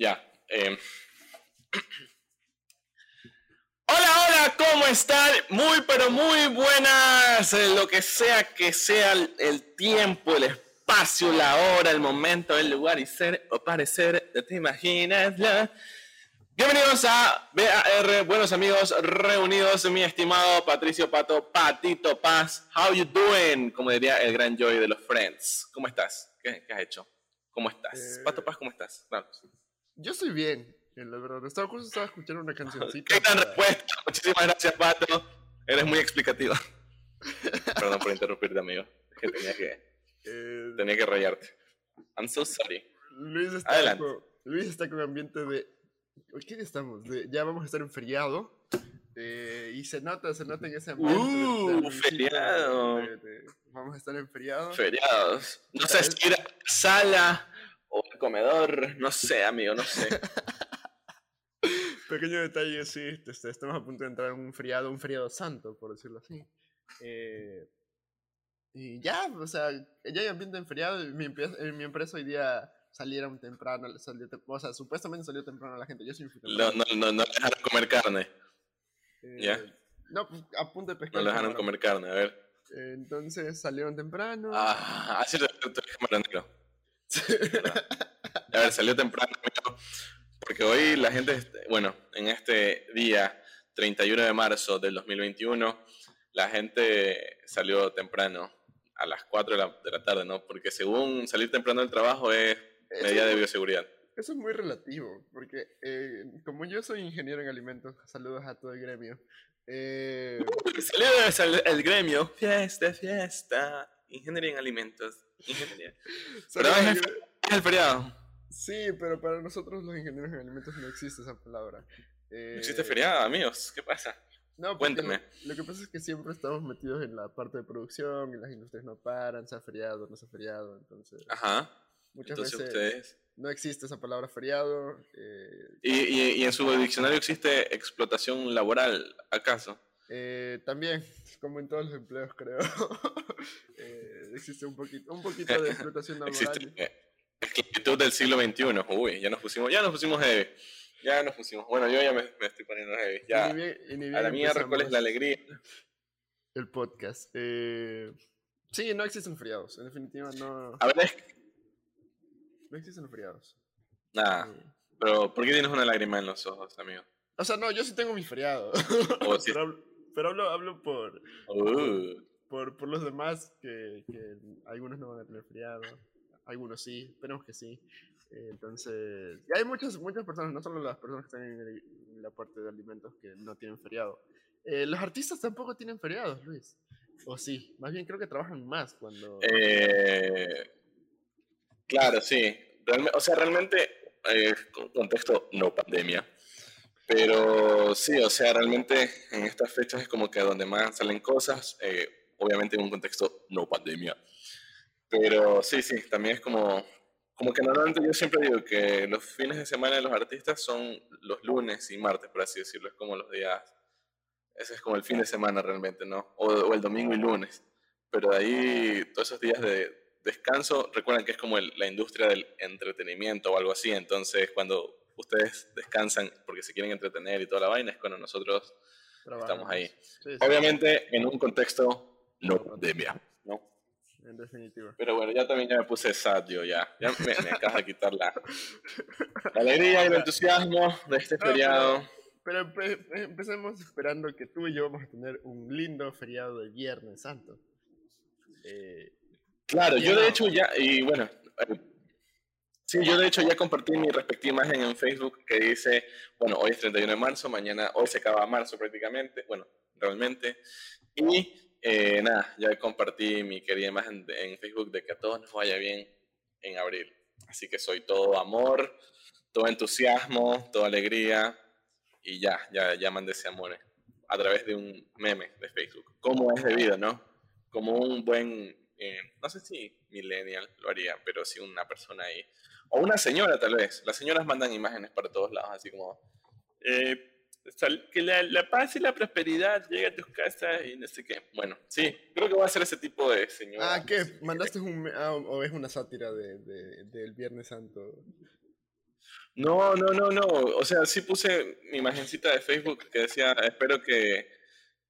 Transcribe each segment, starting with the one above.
Ya. Eh. Hola, hola, ¿cómo están? Muy, pero muy buenas. Eh, Lo que sea que sea el, el tiempo, el espacio, la hora, el momento, el lugar y ser o parecer, ¿te imaginas? La- Bienvenidos a BAR, buenos amigos reunidos, mi estimado Patricio Pato, Patito Paz. How you doing? Como diría el gran Joy de los Friends. ¿Cómo estás? ¿Qué, qué has hecho? ¿Cómo estás? Eh, Pato Paz, ¿cómo estás? Claro. Yo estoy bien, eh, la verdad. Estaba justo estaba escuchando una cancioncita. Qué gran para- respuesta. Muchísimas gracias, Pato. Eres muy explicativo. Perdón por interrumpirte, amigo. Es que tenía que, eh, tenía que rayarte. I'm so sorry. Luis, está Adelante. con, Luis está con ambiente de. ¿Qué día estamos? De- ya vamos a estar en feriado. eh, y se nota, se nota en ese ambiente. Uh, de feriado. de- de- vamos a estar en feriado. Feriados. No sé si ir a la sala o al comedor. No sé, amigo, no sé. Pequeño detalle, sí. este, estamos a punto de entrar en un feriado, un feriado santo, por decirlo así. Eh, y ya, o sea, ya hay ambiente en feriado. y Mi, en mi empresa hoy día salieron temprano, salió tem- o sea, supuestamente salió temprano la gente. Yo sí me fui No, temprano. no, no, no dejaron comer carne. Eh, ya. No, pues, a punto de No pescar. dejaron camarón. comer carne, a ver. Eh, entonces salieron temprano. Ah, así te eres camaronero. A ver, salió temprano, porque hoy la gente, bueno, en este día, 31 de marzo del 2021, la gente salió temprano, a las 4 de la, de la tarde, ¿no? Porque según salir temprano del trabajo es medida de bioseguridad. Eso es muy relativo, porque eh, como yo soy ingeniero en alimentos, saludos a todo el gremio. eh, Salió el, el gremio, fiesta, fiesta, ingeniería en alimentos. Pero es el, feriado, Sí, pero para nosotros los ingenieros en alimentos no existe esa palabra. no existe Eh, feriado, amigos, ¿qué pasa? No, porque Cuéntame. Lo, lo que pasa es que siempre estamos metidos en la parte de producción y las industrias no paran, sea feriado, no sea feriado, entonces Ajá, muchas entonces veces ustedes... no existe esa palabra feriado. eh, ¿Y, y, y en su diccionario existe explotación laboral, acaso? Eh, también, como en todos los empleos creo, eh, existe un poquito, un poquito de explotación laboral. Existe eh, esclavitud del siglo XXI. Uy, ya nos pusimos, ya nos pusimos heavy. Ya nos pusimos. Bueno, yo ya me, me estoy poniendo heavy. Y Ya. ni bien- y ni A la mierda, ¿cuál es la alegría? El podcast. Eh, sí, no existen feriados, en definitiva no, A ver, es... no existen feriados. Nada. Eh, Pero, ¿por qué tienes una lágrima en los ojos, amigo? O sea, no, yo sí tengo mi feriado. Oh, sí. pero pero hablo, hablo por, Uh, por, por los demás, que, que algunos no van a tener feriado, algunos sí, esperemos que sí. Entonces, y hay muchas, muchas personas, no solo las personas que están en, el- en la parte de alimentos que no tienen feriado. Eh, los artistas tampoco tienen feriados, Luis. O sí, más bien creo que trabajan más cuando... eh, claro, sí. Realme- o sea, realmente, eh, con- contexto no pandemia. Pero sí, o sea, realmente en estas fechas es como que donde más salen cosas, eh, obviamente en un contexto no pandemia. Pero sí, sí, también es como, como que normalmente yo siempre digo que los fines de semana de los artistas son los lunes y martes, por así decirlo, es como los días, ese es como el fin de semana realmente, ¿no? O, o el domingo y lunes. Pero de ahí, todos esos días de descanso, recuerden que es como el- la industria del entretenimiento o algo así, entonces cuando ustedes descansan porque se quieren entretener y toda la vaina, es cuando nosotros trabajamos. estamos ahí. Sí, sí, Obviamente en un contexto no pandemia, ¿no? en definitiva. Pero bueno, ya también ya me puse sad, yo ya. Ya me, me acaba de quitar la, la alegría y el entusiasmo de este No, pero- feriado. Pero empe- empecemos esperando que tú y yo vamos a tener un lindo feriado de Viernes Santo. Eh, Claro, yo de hecho ya, y bueno, eh, sí, yo de hecho ya compartí mi respectiva imagen en Facebook que dice, bueno, hoy es 31 de marzo, mañana, hoy se acaba marzo prácticamente, bueno, realmente, y eh, nada, ya compartí mi querida imagen de- en Facebook de que a todos nos vaya bien en abril. Así que soy todo amor, todo entusiasmo, toda alegría, y ya, ya, ya mandé ese amor eh, a través de un meme de Facebook. Como es debido, ¿no? Como un buen, eh, no sé si millennial lo haría, pero sí una persona ahí. O una señora tal vez. Las señoras mandan imágenes para todos lados, así como, eh, que la, la paz y la prosperidad llegue a tus casas y no sé qué. Bueno, sí, creo que voy a ser ese tipo de señora. ah, ¿qué? ¿Mandaste un... ah, o es una sátira de, de- del Viernes Santo? No, no, no, no. O sea, sí puse mi imagencita de Facebook que decía, espero que,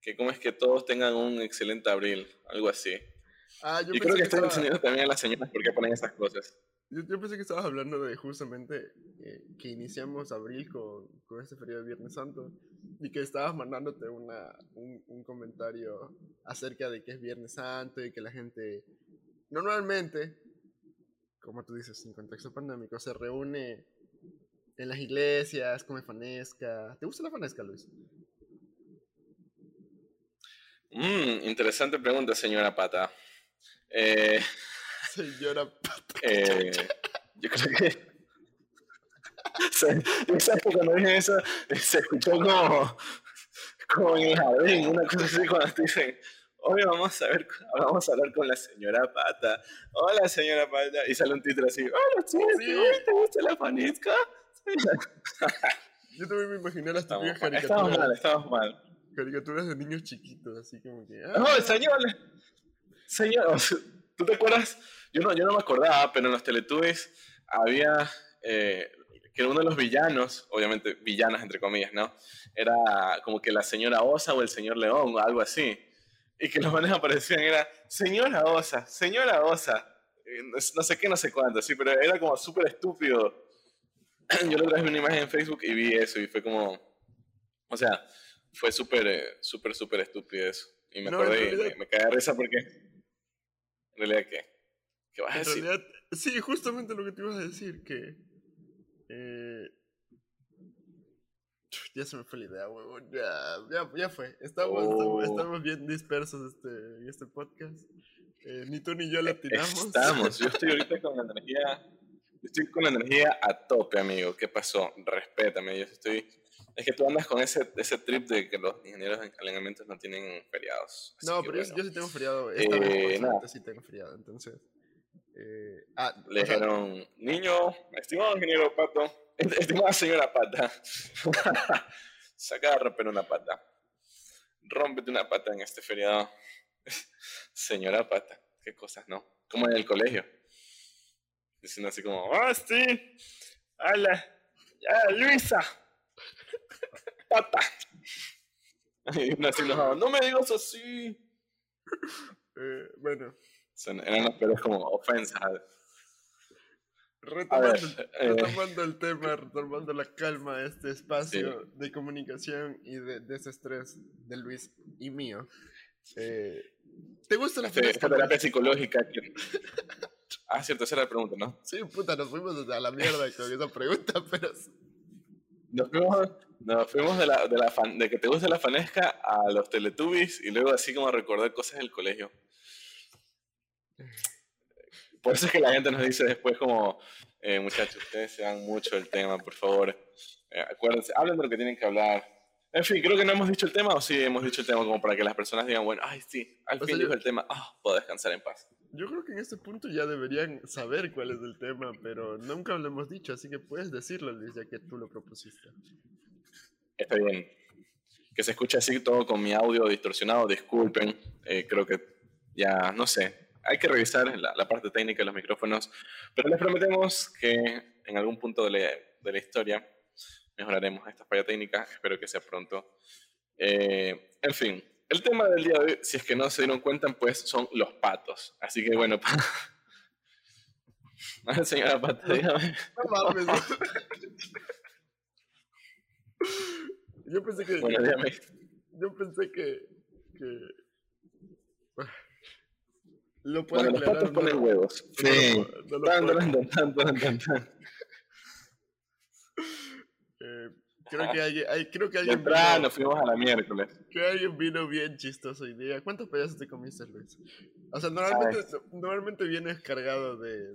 que como es que todos tengan un excelente abril, algo así. Ah, yo y creo que, estoy enseñando también a las señoras por qué ponen esas cosas. Yo, pensé que estabas hablando de justamente eh, que iniciamos abril con, con este periodo de Viernes Santo y que estabas mandándote una, un, un, comentario acerca de que es Viernes Santo y que la gente normalmente, como tú dices, en contexto pandémico, se reúne en las iglesias, come fanesca. ¿Te gusta la fanesca, Luis? Mm, interesante pregunta, señora Pata. Eh, Señora Pata. Eh, yo creo que. ¿Sabes que cuando dije eso se escuchó como, como en el jardín, una cosa así cuando te dicen, hoy vamos a ver, vamos a hablar con la señora Pata. Hola señora Pata. Y sale un título así, hola sí, ¿te gusta la panisca? Yo también me imaginé las típicas caricaturas. Estamos mal, estamos mal. Caricaturas de niños chiquitos, así como que. ¡Ah! No, señor, señor, ¿tú te acuerdas? Yo no, yo no me acordaba, pero en los Teletubbies había eh, que uno de los villanos, obviamente villanas entre comillas, ¿no? Era como que la señora Osa o el señor León o algo así. Y que los manes aparecían, era señora Osa, señora Osa, no sé qué, no sé cuánto, sí, pero era como súper estúpido. Yo le traje una imagen en Facebook y vi eso y fue como, o sea, fue súper, eh, súper, súper estúpido eso. Y me acordé y me, me caí de risa porque, en realidad, ¿qué? ¿Qué vas a decir? sí, justamente lo que te ibas a decir, que... Eh, ya se me fue la idea, huevón. Ya, ya, ya fue. Estamos, oh. estamos, bien dispersos este, en este podcast. Eh, ni tú ni yo la tiramos. Estamos. Yo estoy ahorita con la energía. Estoy con la energía a tope, amigo. ¿Qué pasó? Respétame. Yo estoy. Es que tú andas con ese, ese trip de que los ingenieros en alineamientos no tienen feriados. no, pero yo, sí tengo feriado. Esta eh, vez, sí tengo feriado, entonces. Eh, ah, Le dijeron, niño, estimado ingeniero Pato, estimada señora Pata, saca a romper una pata. Rómpete una pata en este feriado. señora Pata, qué cosas, ¿no? Como en el colegio. Diciendo así como, ¡ah, sí! ¡Hala! ¡Ya, Luisa! ¡Pata! Y uno así no me digas así. Eh, bueno, eran las peores como ofensas. Retomando, eh, retomando el tema, retomando la calma de este espacio de comunicación y de desestrés de Luis y mío. Eh, ¿Te gusta la este, Esta terapia psicológica. ah, cierto, esa era la pregunta, ¿no? Sí, puta, nos fuimos a la mierda con esa pregunta, pero. Nos fuimos, nos fuimos de, la, de, la de que te gusta la fanesca a los Teletubbies y luego así como a recordar cosas del colegio. Por eso es que la gente nos dice después como, eh, muchachos, ustedes se dan mucho el tema, por favor. Eh, acuérdense, hablen de lo que tienen que hablar. En fin, creo que no hemos dicho el tema o sí hemos dicho el tema como para que las personas digan, bueno, ay, sí, al fin dijo el tema, ah, puedo descansar en paz. Yo creo que en este punto ya deberían saber cuál es el tema, pero nunca lo hemos dicho, así que puedes decirlo, Luis, ya que tú lo propusiste. Está bien. Que se escuche así todo con mi audio distorsionado, disculpen. Eh, creo que ya, no sé, hay que revisar la, parte técnica de los micrófonos, pero les prometemos que en algún punto de la, historia mejoraremos esta falla técnica. Espero que sea pronto. Eh, en fin, el tema del día de hoy, si es que no se dieron cuenta, pues son los patos. Así que bueno, a señora Pata, dígame. Yo pensé que. Yo pensé que. que lo bueno, los patos ponen huevos. Sí. Creo, que alguien, hay, creo que alguien. vino, fuimos a la miércoles. Que alguien vino bien chistoso hoy día. ¿Cuántos payasos te comiste, Luis? O sea, normalmente, normalmente vienes cargado de,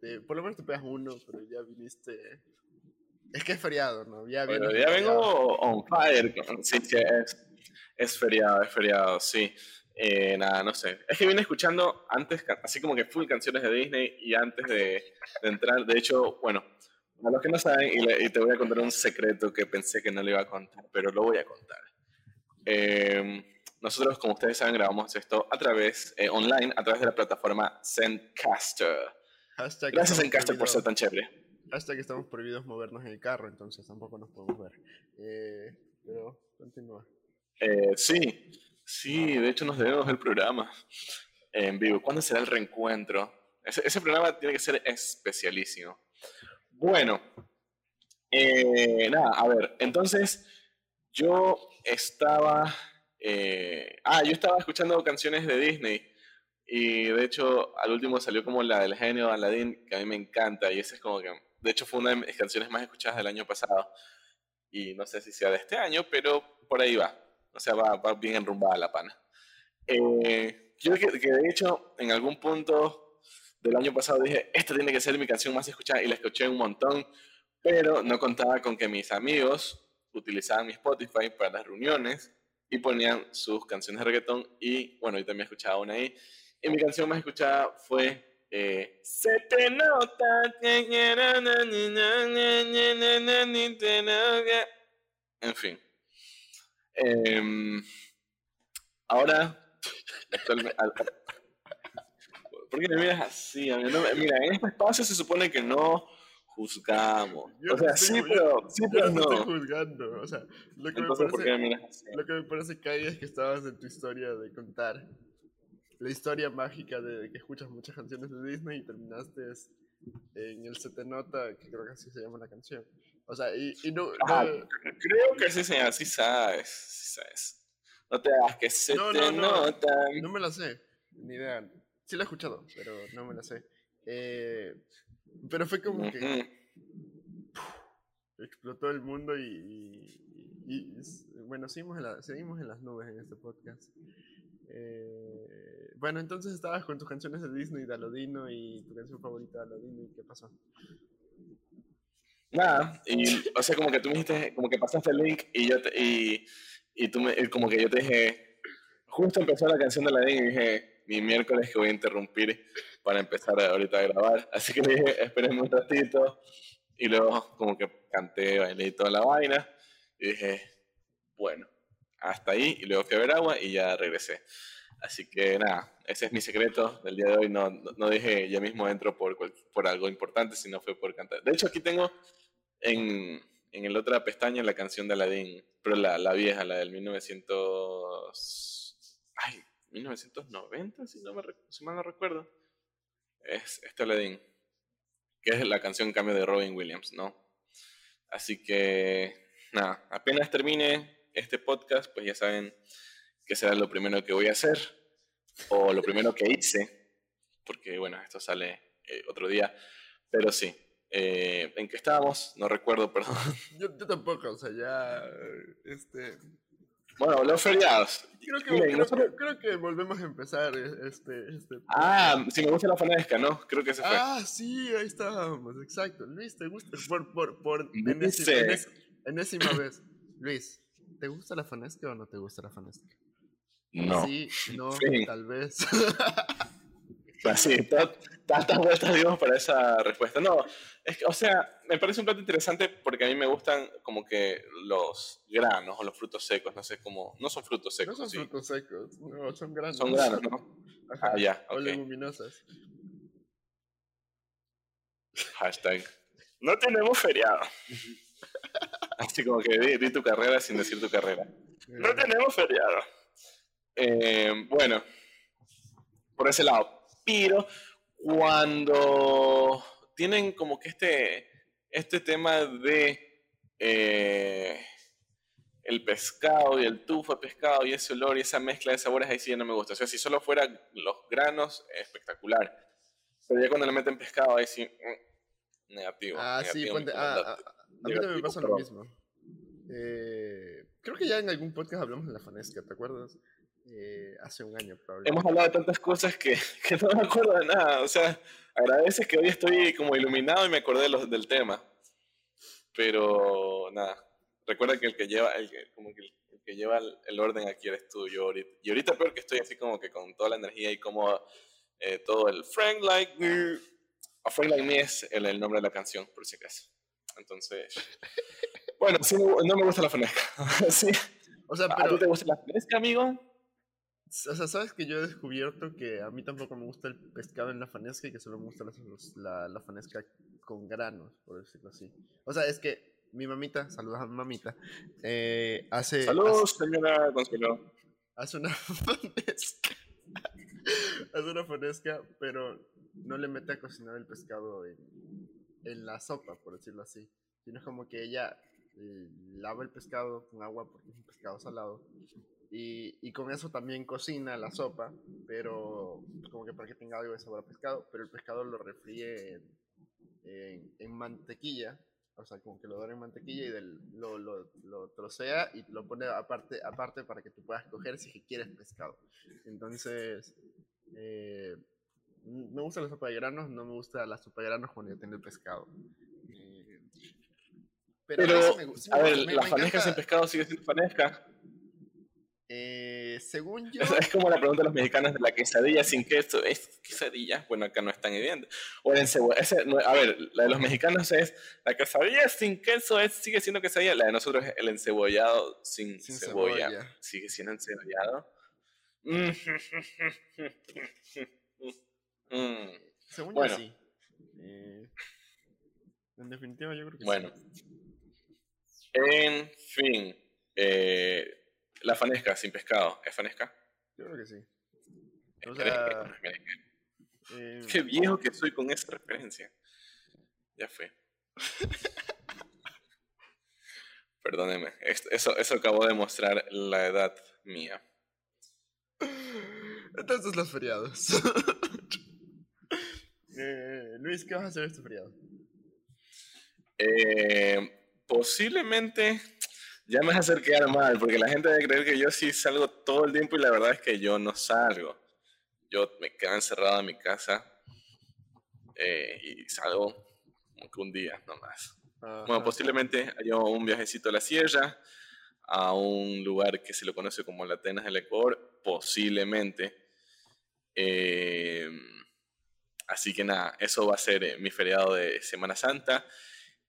de, Por lo menos te pegas uno, pero ya viniste. Es que es feriado, ¿no? Ya, ya vengo on fire. Sí, sí, es, es feriado, es feriado, sí. Eh, nada, no sé. Es que vine escuchando antes, así como que full canciones de Disney y antes de, entrar. De hecho, bueno, que no saben, y, te voy a contar un secreto que pensé que no le iba a contar, pero lo voy a contar. Em, nosotros, como ustedes saben, grabamos esto a través, eh, online, a través de la plataforma Zencaster. Gracias, Zencaster, por ser tan chévere. hasta que estamos prohibidos movernos en el carro, entonces tampoco nos podemos ver. Eh, pero continúa. Eh, sí, sí, de hecho nos debemos el programa en vivo. ¿Cuándo será el reencuentro? Ese, ese programa tiene que ser especialísimo. Bueno, eh, nada, a ver, entonces yo estaba, eh, ah, yo estaba escuchando canciones de Disney y de hecho al último salió como la del genio de Aladdin, que a mí me encanta y esa es como que, de hecho fue una de mis canciones más escuchadas del año pasado y no sé si sea de este año, pero por ahí va, o sea, va, bien enrumbada la pana. Eh, yo que, que de hecho en algún punto del año pasado dije, esta tiene que ser mi canción más escuchada y la escuché un montón, pero no contaba con que mis amigos utilizaban mi Spotify para las reuniones y ponían sus canciones de reggaetón y bueno, yo también escuchaba una ahí. Y mi canción más escuchada fue eh, Se te nota En fin. Em, ahora, ¿por qué me miras así? mira, en este espacio se supone que no juzgamos. o sea, sí, pero, sí, pero no. estoy juzgando. O sea, lo que, me parece, lo que me parece que es que estabas en tu historia de contar la historia mágica de que escuchas muchas canciones de Disney y terminaste en el Se Te Nota, que creo que así se llama la canción. O sea, y, y no, Creo que así se llama, sí sabes, sí sabes. No te hagas que se no, te no, nota. No me la sé, ni idea. Sí la he escuchado, pero no me la sé. Eh, pero fue como que explotó el mundo y, y, bueno, seguimos en, seguimos en las nubes en este podcast. Eh, bueno, entonces estabas con tus canciones de Disney, de Alodino y tu canción favorita de Alodino, ¿y qué pasó? Nada, y o sea, como que tú me dijiste, como que pasaste el link y yo te, y, y tú me, como que yo te dije, justo empezó la canción de Alodino y dije, mi miércoles que voy a interrumpir para empezar ahorita a grabar. Así que le dije, espérenme un ratito. Y luego como que canté, bailé toda la vaina. Y dije, bueno, hasta ahí. Y luego fui a ver agua y ya regresé. Así que nada, ese es mi secreto del día de hoy. No, no, dije ya mismo entro por, por algo importante, sino fue por cantar. De hecho, aquí tengo en, en el otra pestaña la canción de Aladdin, pero la, la vieja, la del 1900... Ay, 1990, si, no si mal no recuerdo es este Aladdin, que es la canción cambio de Robin Williams, ¿no? Así que, nada, apenas termine este podcast, pues ya saben que será lo primero que voy a hacer, o lo primero que hice, porque bueno, esto sale eh, otro día, pero sí. Eh, ¿En qué estábamos? No recuerdo, perdón. Yo tampoco, o sea, ya, este, bueno, los feriados. Creo que, creo, que volvemos a empezar e, este, este... Ah, si me gusta la fanesca, ¿no? Creo que se fue. Ah, sí, ahí estábamos, exacto. Luis, ¿te gusta? Por, por, por enésima, enésima vez. Luis, ¿te gusta la fanesca o no te gusta la fanesca? No. Sí, no, tal vez. Así, tantas vueltas digamos para esa respuesta. No, es que, o sea, me parece un plato interesante porque a mí me gustan como que los granos o los frutos secos, no sé cómo, no son frutos secos. No son frutos secos, no, son granos. Son granos, ¿no? ah, ya, O leguminosas. Hashtag. No tenemos feriado. Así como que di, tu carrera sin decir tu carrera. No tenemos feriado. Eh, bueno, por ese lado. Pero cuando tienen como que este, este tema de eh, el pescado y el tufo de pescado y ese olor y esa mezcla de sabores, ahí sí ya no me gusta. O sea, si solo fueran los granos, espectacular. Pero ya cuando le meten pescado, ahí sí, mm, negativo. Ah, sí, a, a, mí también me pasa lo mismo. Eh, creo que ya en algún podcast hablamos de la fanesca, ¿te acuerdas? Eh, hace un año, probablemente. Hemos hablado de tantas cosas que, que, no me acuerdo de nada. O sea, agradeces que hoy estoy como iluminado y me acordé de los, del tema. Pero nada, recuerda que el que lleva, el, como que el, que lleva el, orden aquí eres tú. Yo ahorita, y ahorita peor que estoy así como que con toda la energía y como eh, todo el Frank Like Me. A Frank Like Me es el, el, nombre de la canción, por si acaso. Entonces, bueno, sí, no me gusta la fanesca. sí. O sea, pero... ¿A ti te gusta la fanesca, amigo? O sea, sabes que yo he descubierto que a mí tampoco me gusta el pescado en la fanesca y que solo me gusta la, la, fanesca con granos, por decirlo así. O sea, es que mi mamita, saludos a mi mamita, eh, hace... Saludos, señora Consuelo. Hace una fonesca. hace una fonesca, pero no le mete a cocinar el pescado en, en la sopa, por decirlo así. Sino es como que ella eh, lava el pescado con agua porque es un pescado salado. Y, y, con eso también cocina la sopa, pero como que para que tenga algo de sabor a pescado, pero el pescado lo refríe en, en, en mantequilla, o sea, como que lo dora en mantequilla y del, lo, lo, lo, trocea y lo pone aparte, aparte para que tú puedas coger si quieres pescado. Entonces, eh, me gusta la sopa de granos, no me gusta la sopa de granos cuando ya tiene el pescado. Eh, pero, pero a, me, sí a ver, me, la fanesca sin pescado sigue siendo fanesca. Eh, según yo. Es, es, como la pregunta de los mexicanos de la quesadilla sin queso. ¿Es quesadilla? Bueno, acá no es tan evidente. O el encebollado. A ver, la de los mexicanos es. La quesadilla sin queso es, sigue siendo quesadilla. La de nosotros es el encebollado sin, sin cebolla. cebolla. Sigue siendo encebollado. Mm. Según bueno. yo sí. Eh, en definitiva, yo creo que bueno. sí. Bueno. En fin. Eh, la fanesca sin pescado. ¿Es fanesca? Yo creo que sí. O sea, eh, Qué viejo que soy con esa referencia. Ya fue. Perdóneme. Eso, eso acabó de mostrar la edad mía. Entonces los feriados. eh, Luis, ¿qué vas a hacer este feriado? Eh, posiblemente ya me vas a hacer quedar mal, porque la gente debe creer que yo sí salgo todo el tiempo y la verdad es que yo no salgo. Yo me quedo encerrado en mi casa eh, y salgo como que un día nomás. Ajá. Bueno, posiblemente haya un viajecito a la sierra, a un lugar que se lo conoce como la Atenas del Ecuador, posiblemente. Eh, así que nada, eso va a ser eh, mi feriado de Semana Santa.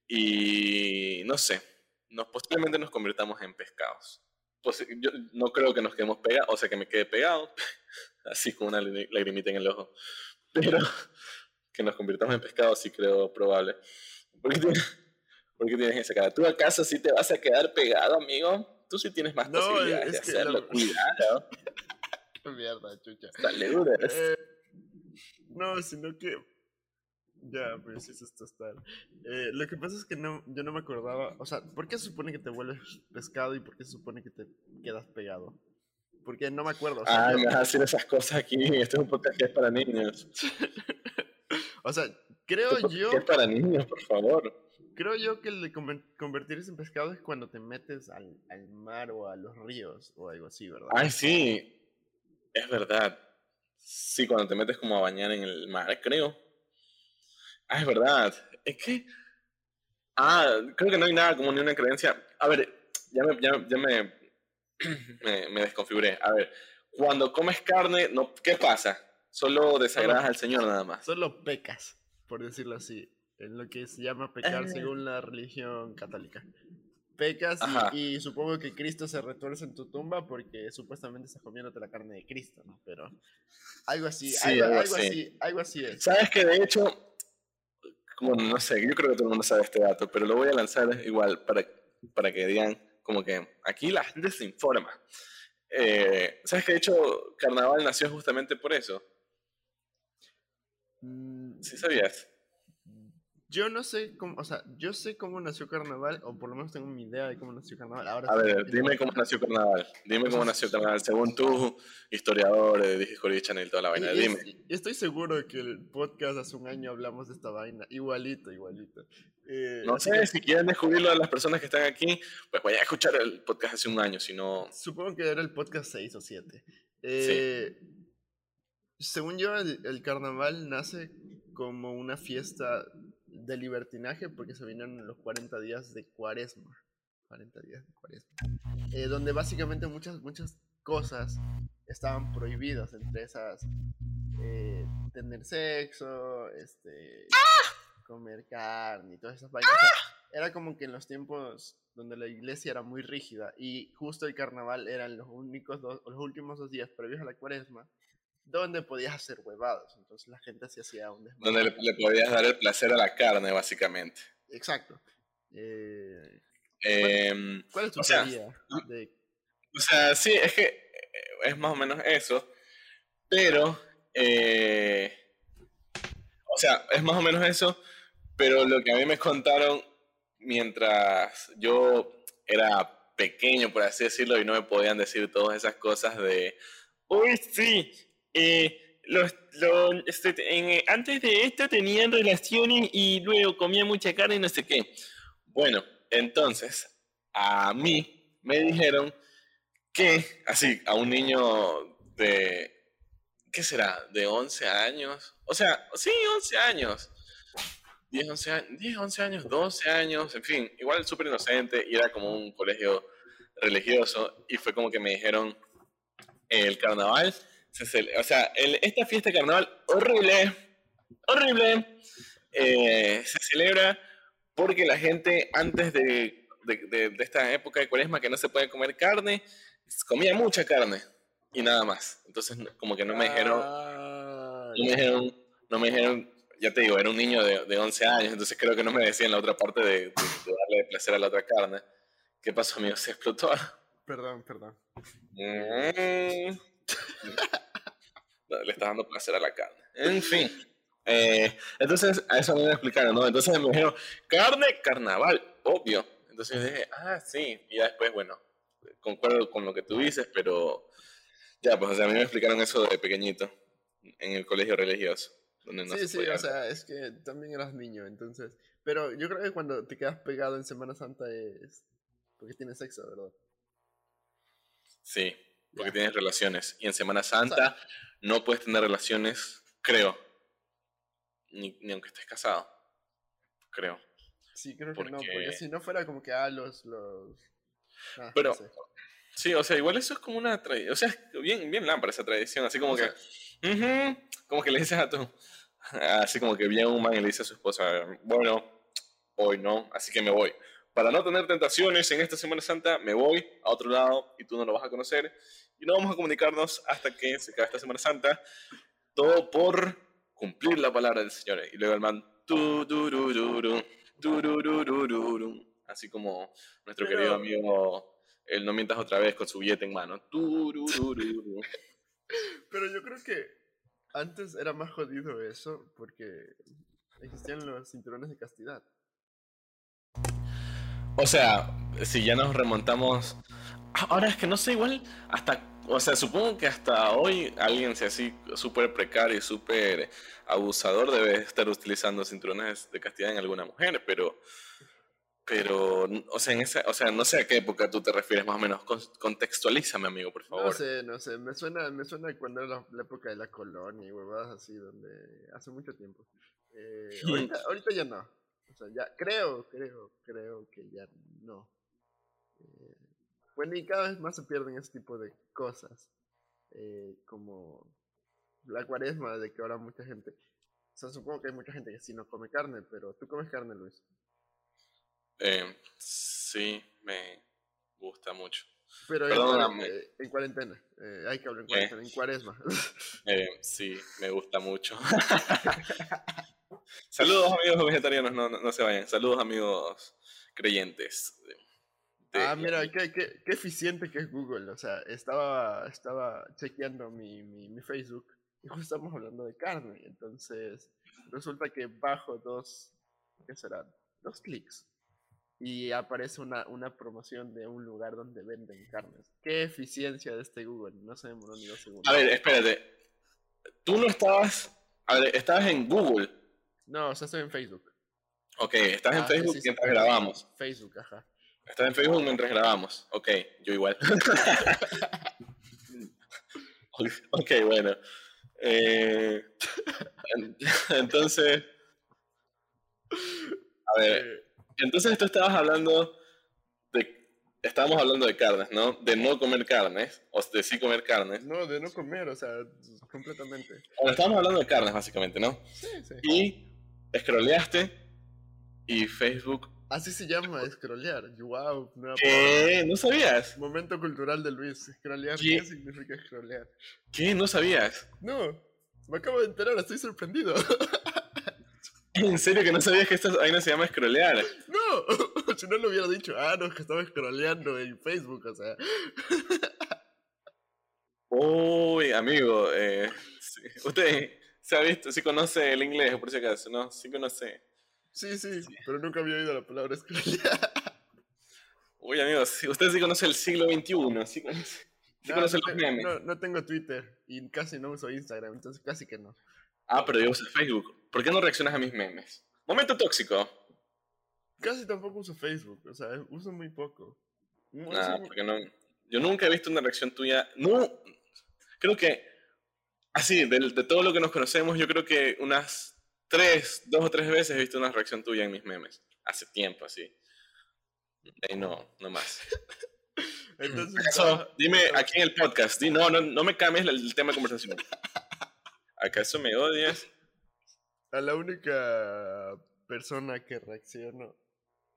Y no sé, nos, posiblemente nos convirtamos en pescados. Pues, yo no creo que nos quedemos pegados, o sea, que me quede pegado, así con una lagrimita en el ojo. Pero que nos convirtamos en pescados sí creo probable. ¿Por qué, tienes, ¿Por qué tienes esa cara? ¿Tú acaso sí te vas a quedar pegado, amigo? Tú sí tienes más no, posibilidades de hacerlo. Lo... Cuidado. Mierda, chucha. Dale, dudas. Eh, no, sino que ya, pues eso está tal. Eh, lo que pasa es que no, yo no me acordaba. O sea, ¿por qué se supone que te vuelves pescado y por qué se supone que te quedas pegado? Porque no me acuerdo. O sea, ah, yo... me vas a hacer esas cosas aquí. Este es un podcast que es para niños. o sea, creo este yo. Que es para niños, por favor. Creo yo que el de convertirse en pescado es cuando te metes al, al mar o a los ríos o algo así, ¿verdad? Ay, sí. Es verdad. Sí, cuando te metes como a bañar en el mar, creo. Ah, es verdad. Es que. Ah, creo que no hay nada como ni una creencia. A ver, ya me, ya, ya me, me, me, desconfiguré. A ver, cuando comes carne, no, ¿qué pasa? Solo desagradas solo, al Señor nada más. Solo pecas, por decirlo así. En lo que se llama pecar eh. según la religión católica. Pecas y, y, supongo que Cristo se retuerce en tu tumba porque supuestamente estás comiéndote la carne de Cristo, ¿no? Pero algo así, sí, algo, algo, así, algo así es. Sabes que de hecho bueno, no sé, yo creo que todo el mundo sabe este dato, pero lo voy a lanzar igual para, para que digan como que aquí la gente se informa. Eh, ¿Sabes que de hecho Carnaval nació justamente por eso? Mm, ¿Sí sabías? Yo no sé cómo, o sea, yo sé cómo nació Carnaval, o por lo menos tengo mi idea de cómo nació Carnaval. Ahora a ver, dime cómo nació Carnaval. Dime cómo nació Carnaval, según tú, historiador de Discovery Channel y toda la vaina. Y, dime. Y estoy seguro de que el podcast hace un año hablamos de esta vaina. Igualito, igualito. Eh, no sé, que... si quieren descubrirlo a las personas que están aquí, pues vayan a escuchar el podcast hace un año, si no... Supongo que era el podcast 6 o 7. Eh, sí. Según yo, el, el carnaval nace como una fiesta de libertinaje porque se vinieron los 40 días de cuaresma. 40 días de cuaresma. Eh, donde básicamente muchas, muchas cosas estaban prohibidas, entre esas eh, tener sexo, este, comer carne y todas esas vainas. Era como que en los tiempos donde la iglesia era muy rígida y justo el carnaval eran los únicos dos, los últimos dos días previos a la cuaresma donde podías hacer huevados. Entonces la gente se hacía un Donde le, podías dar el placer a la carne, básicamente. Exacto. Eh, em, ¿cuál, es tu o sea, de... O sea, sí, es que eh, es más o menos eso, pero... Eh, o sea, es más o menos eso, pero lo que a mí me contaron mientras yo era pequeño, por así decirlo, y no me podían decir todas esas cosas de, uy, sí, eh, los, este, eh, antes de esto tenían relaciones y luego comían mucha carne y no sé qué. Bueno, entonces, a mí me dijeron que, así, a un niño de, ¿qué será? De 11 años. O sea, sí, 11 años. 10, 11 años, 10, 11 años, 12 años, en fin, igual súper inocente y era como un colegio religioso y fue como que me dijeron el carnaval, o sea, esta fiesta de carnaval horrible, horrible, eh, se celebra porque la gente antes de, de, esta época de cuaresma que no se puede comer carne, comía mucha carne y nada más. Entonces como que no me dijeron, no me dijeron, no me dijeron ya te digo, era un niño de, de 11 años, entonces creo que no me decían la otra parte de, darle placer a la otra carne. ¿Qué pasó, amigo? ¿Se explotó? Perdón, perdón. Mm. le está dando placer a la carne. En fin. Eh, entonces, a eso me explicaron, ¿no? Entonces me dijeron, carne, carnaval, obvio. Entonces dije, ah, sí. Y ya después, bueno, concuerdo con lo que tú dices, pero ya, pues, o sea, a mí me explicaron eso de pequeñito en el colegio religioso sí, sí, o sea, es que también eras niño, entonces. Pero yo creo que cuando te quedas pegado en Semana Santa es porque tienes sexo, ¿verdad? Sí, porque tienes relaciones. Y en Semana Santa no puedes tener relaciones, creo. Ni, aunque estés casado. Creo. Sí, creo que no, porque si no fuera como que, ah, los... los... Ah, Pero, sí, o sea, igual eso es como una tradición, o sea, bien, bien lámpara esa tradición, así como que, como que le dices a tu, así como que viene un man y le dice a su esposa, bueno, hoy no, así que me voy. Para no tener tentaciones en esta Semana Santa, me voy a otro lado y tú no lo vas a conocer. Y no vamos a comunicarnos hasta que se acabe esta Semana Santa. Todo por cumplir la palabra del Señor. Y luego el man, así como nuestro querido amigo, el no mientas otra vez con su billete en mano. Pero yo creo que antes era más jodido eso porque existían los cinturones de castidad. O sea, si ya nos remontamos. Ahora es que no sé, igual hasta. O sea, supongo que hasta hoy alguien sea así súper precario y súper abusador debe estar utilizando cinturones de castidad en alguna mujer, pero pero, o sea, en esa, o sea, no sé a qué época tú te refieres más o menos. Contextualízame, amigo, por favor. No sé, no sé. Me suena, me suena cuando era la, época de la colonia y huevadas así, donde hace mucho tiempo. Eh, ahorita, ya no. O sea, ya creo, creo, creo que ya no. Eh, bueno, y cada vez más se pierden ese tipo de cosas. Eh, como la cuaresma, de que ahora mucha gente. O sea, supongo que hay mucha gente que sí no come carne, pero tú comes carne, Luis. Eh, sí, me gusta mucho. Pero eh, en, cuarentena, eh, hay que hablar en cuarentena, en cuaresma. sí, me gusta mucho. Saludos amigos vegetarianos, no, no, se vayan. Saludos amigos creyentes. Ah, mira, qué, qué, qué, eficiente que es Google. O sea, estaba, estaba chequeando mi, mi, mi Facebook y justo estamos hablando de carne. Entonces, resulta que bajo dos, ¿qué será? Dos clics y aparece una, una promoción de un lugar donde venden carnes. Qué eficiencia de este Google, no se demoró ni dos segundos. A ver, espérate. Tú no estabas, a ver, estabas en Google. No, o sea, estoy en Facebook. Ok, estás en ah, Facebook mientras grabamos. Facebook, ajá. Estás en Facebook mientras grabamos. Ok, yo igual. ok, bueno. Eh, entonces, a ver, entonces tú estabas hablando de, estábamos hablando de carnes, ¿no? De no comer carnes, o de sí comer carnes. No, de no comer, o sea, completamente. Bueno, estábamos hablando de carnes, básicamente, ¿no? Sí, sí. Y escroleaste y Facebook Así se llama, scrollear. Wow, palabra. ¿Qué? ¿No sabías? Momento cultural de Luis. Scrollear, ¿Qué? ¿qué significa scrollear? ¿Qué? ¿No sabías? No, me acabo de enterar, estoy sorprendido. ¿En serio que no sabías que esta vaina se llama scrollear? No, si no lo hubiera dicho, ah, no, es que estaba scrolleando en Facebook, o sea. Uy, amigo, eh, sí. usted se ha visto, sí conoce el inglés, por si acaso, ¿no? Sí conoce. Sí, sí, pero nunca había oído la palabra scrollear. Uy, amigo, sí, usted sí conoce el siglo XXI, sí conoce, sí No, conoce no, los memes. no, no tengo Twitter y casi no uso Instagram, entonces casi que no. Ah, pero yo uso Facebook. ¿Por qué no reaccionas a mis memes? Momento tóxico. Casi tampoco uso Facebook, o sea, uso muy poco. No, Nah, uso muy- porque no. Yo nunca he visto una reacción tuya. No. Creo que. Así, de, de todo lo que nos conocemos, yo creo que unas tres, dos o tres veces he visto una reacción tuya en mis memes. Hace tiempo, así. Ahí no, no más. Entonces, Eso, dime aquí en el podcast. Di, no, no, no me cambies el, el tema de conversación. ¿Acaso me odias? a la única persona que reacciono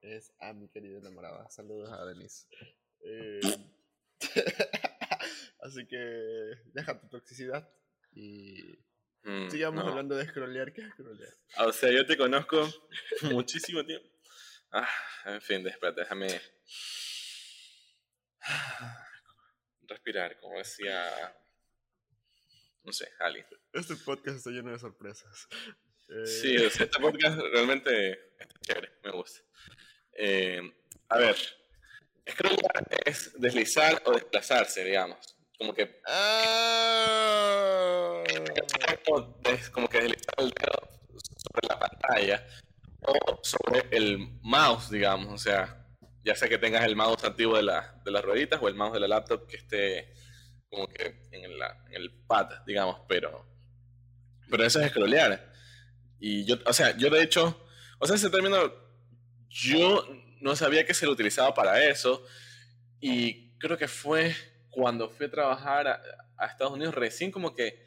es a mi querida enamorada. Saludos a Denise. Eh, así que deja tu toxicidad y Mm, sigamos no. hablando de scrollear. ¿Qué es scrollear? O sea, yo te conozco muchísimo tiempo. Ah, en fin, espérate, déjame respirar, como decía, no sé, Ali. Este podcast está lleno de sorpresas. Eh, Sí, o sea, este podcast realmente está chévere, me gusta. Eh, a ver, scrollar es deslizar o desplazarse, digamos. Como que Ah. es como que deslizar el dedo sobre la pantalla o sobre el mouse, digamos. O sea, ya sea que tengas el mouse antiguo de, la, de las rueditas o el mouse de la laptop que esté como que en, la- en el pad, digamos, pero, pero eso es scrollear. Y yo, o sea, yo de hecho, o sea, ese término, yo no sabía que se lo utilizaba para eso y creo que fue cuando fui a trabajar a, a Estados Unidos recién como que...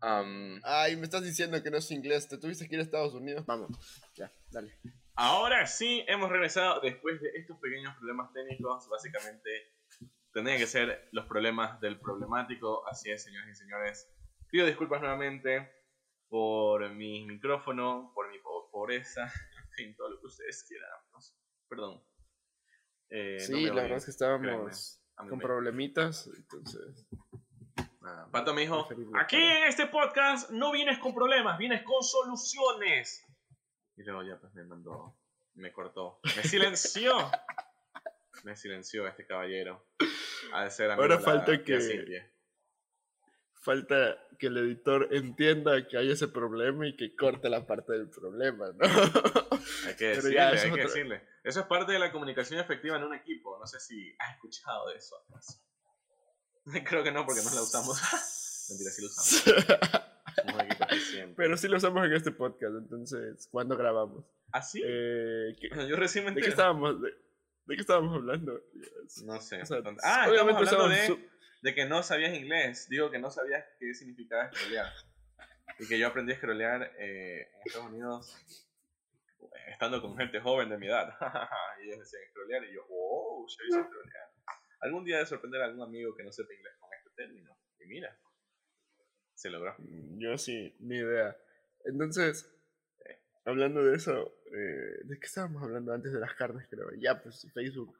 am, Ay, me estás diciendo que no es inglés. ¿Te tuviste que ir a Estados Unidos? Vamos, ya, dale. Ahora sí, hemos regresado después de estos pequeños problemas técnicos. Básicamente, tendrían que ser los problemas del problemático. Así es, señoras y señores. Pido disculpas nuevamente por mi micrófono, por mi po- pobreza, en fin, todo lo que ustedes quieran. Perdón. Eh, no sí, me la verdad es que créanme, estábamos mí con me- problemitas, entonces... nada. Pato me dijo, aquí en este podcast no vienes con problemas, vienes con soluciones. Y luego ya pues me mandó, me cortó, me silenció. me silenció este caballero. Ha de ser amigo Ahora la falta que-. Falta que el editor entienda que hay ese problema y que corte la parte del problema, ¿no? Hay que decirle, ya, hay eso es que decirle. Eso es parte de la comunicación efectiva en un equipo. No sé si has escuchado de eso. Creo que no, porque no la usamos. Mentira, sí la usamos. Pero sí lo usamos en este podcast, entonces, ¿cuándo grabamos? ¿Ah, sí? Eh, ¿qué- Yo recién me ¿De qué estábamos, de, de qué estábamos hablando? No sé. O sea, ah, obviamente hablando de, su- de que no sabías inglés. Digo que no sabías qué significaba scrollear. Y que yo aprendí a scrollear eh, en Estados Unidos estando con gente joven de mi edad. y ellos decían scrollear y yo, oh, yo hice scrollear. Algún día de sorprender a algún amigo que no sepa inglés con este término. Y mira, se logró. Yo sí, ni idea. Entonces, hablando de eso, eh, ¿de qué estábamos hablando antes de las carnes, creo? Ya, pues Facebook.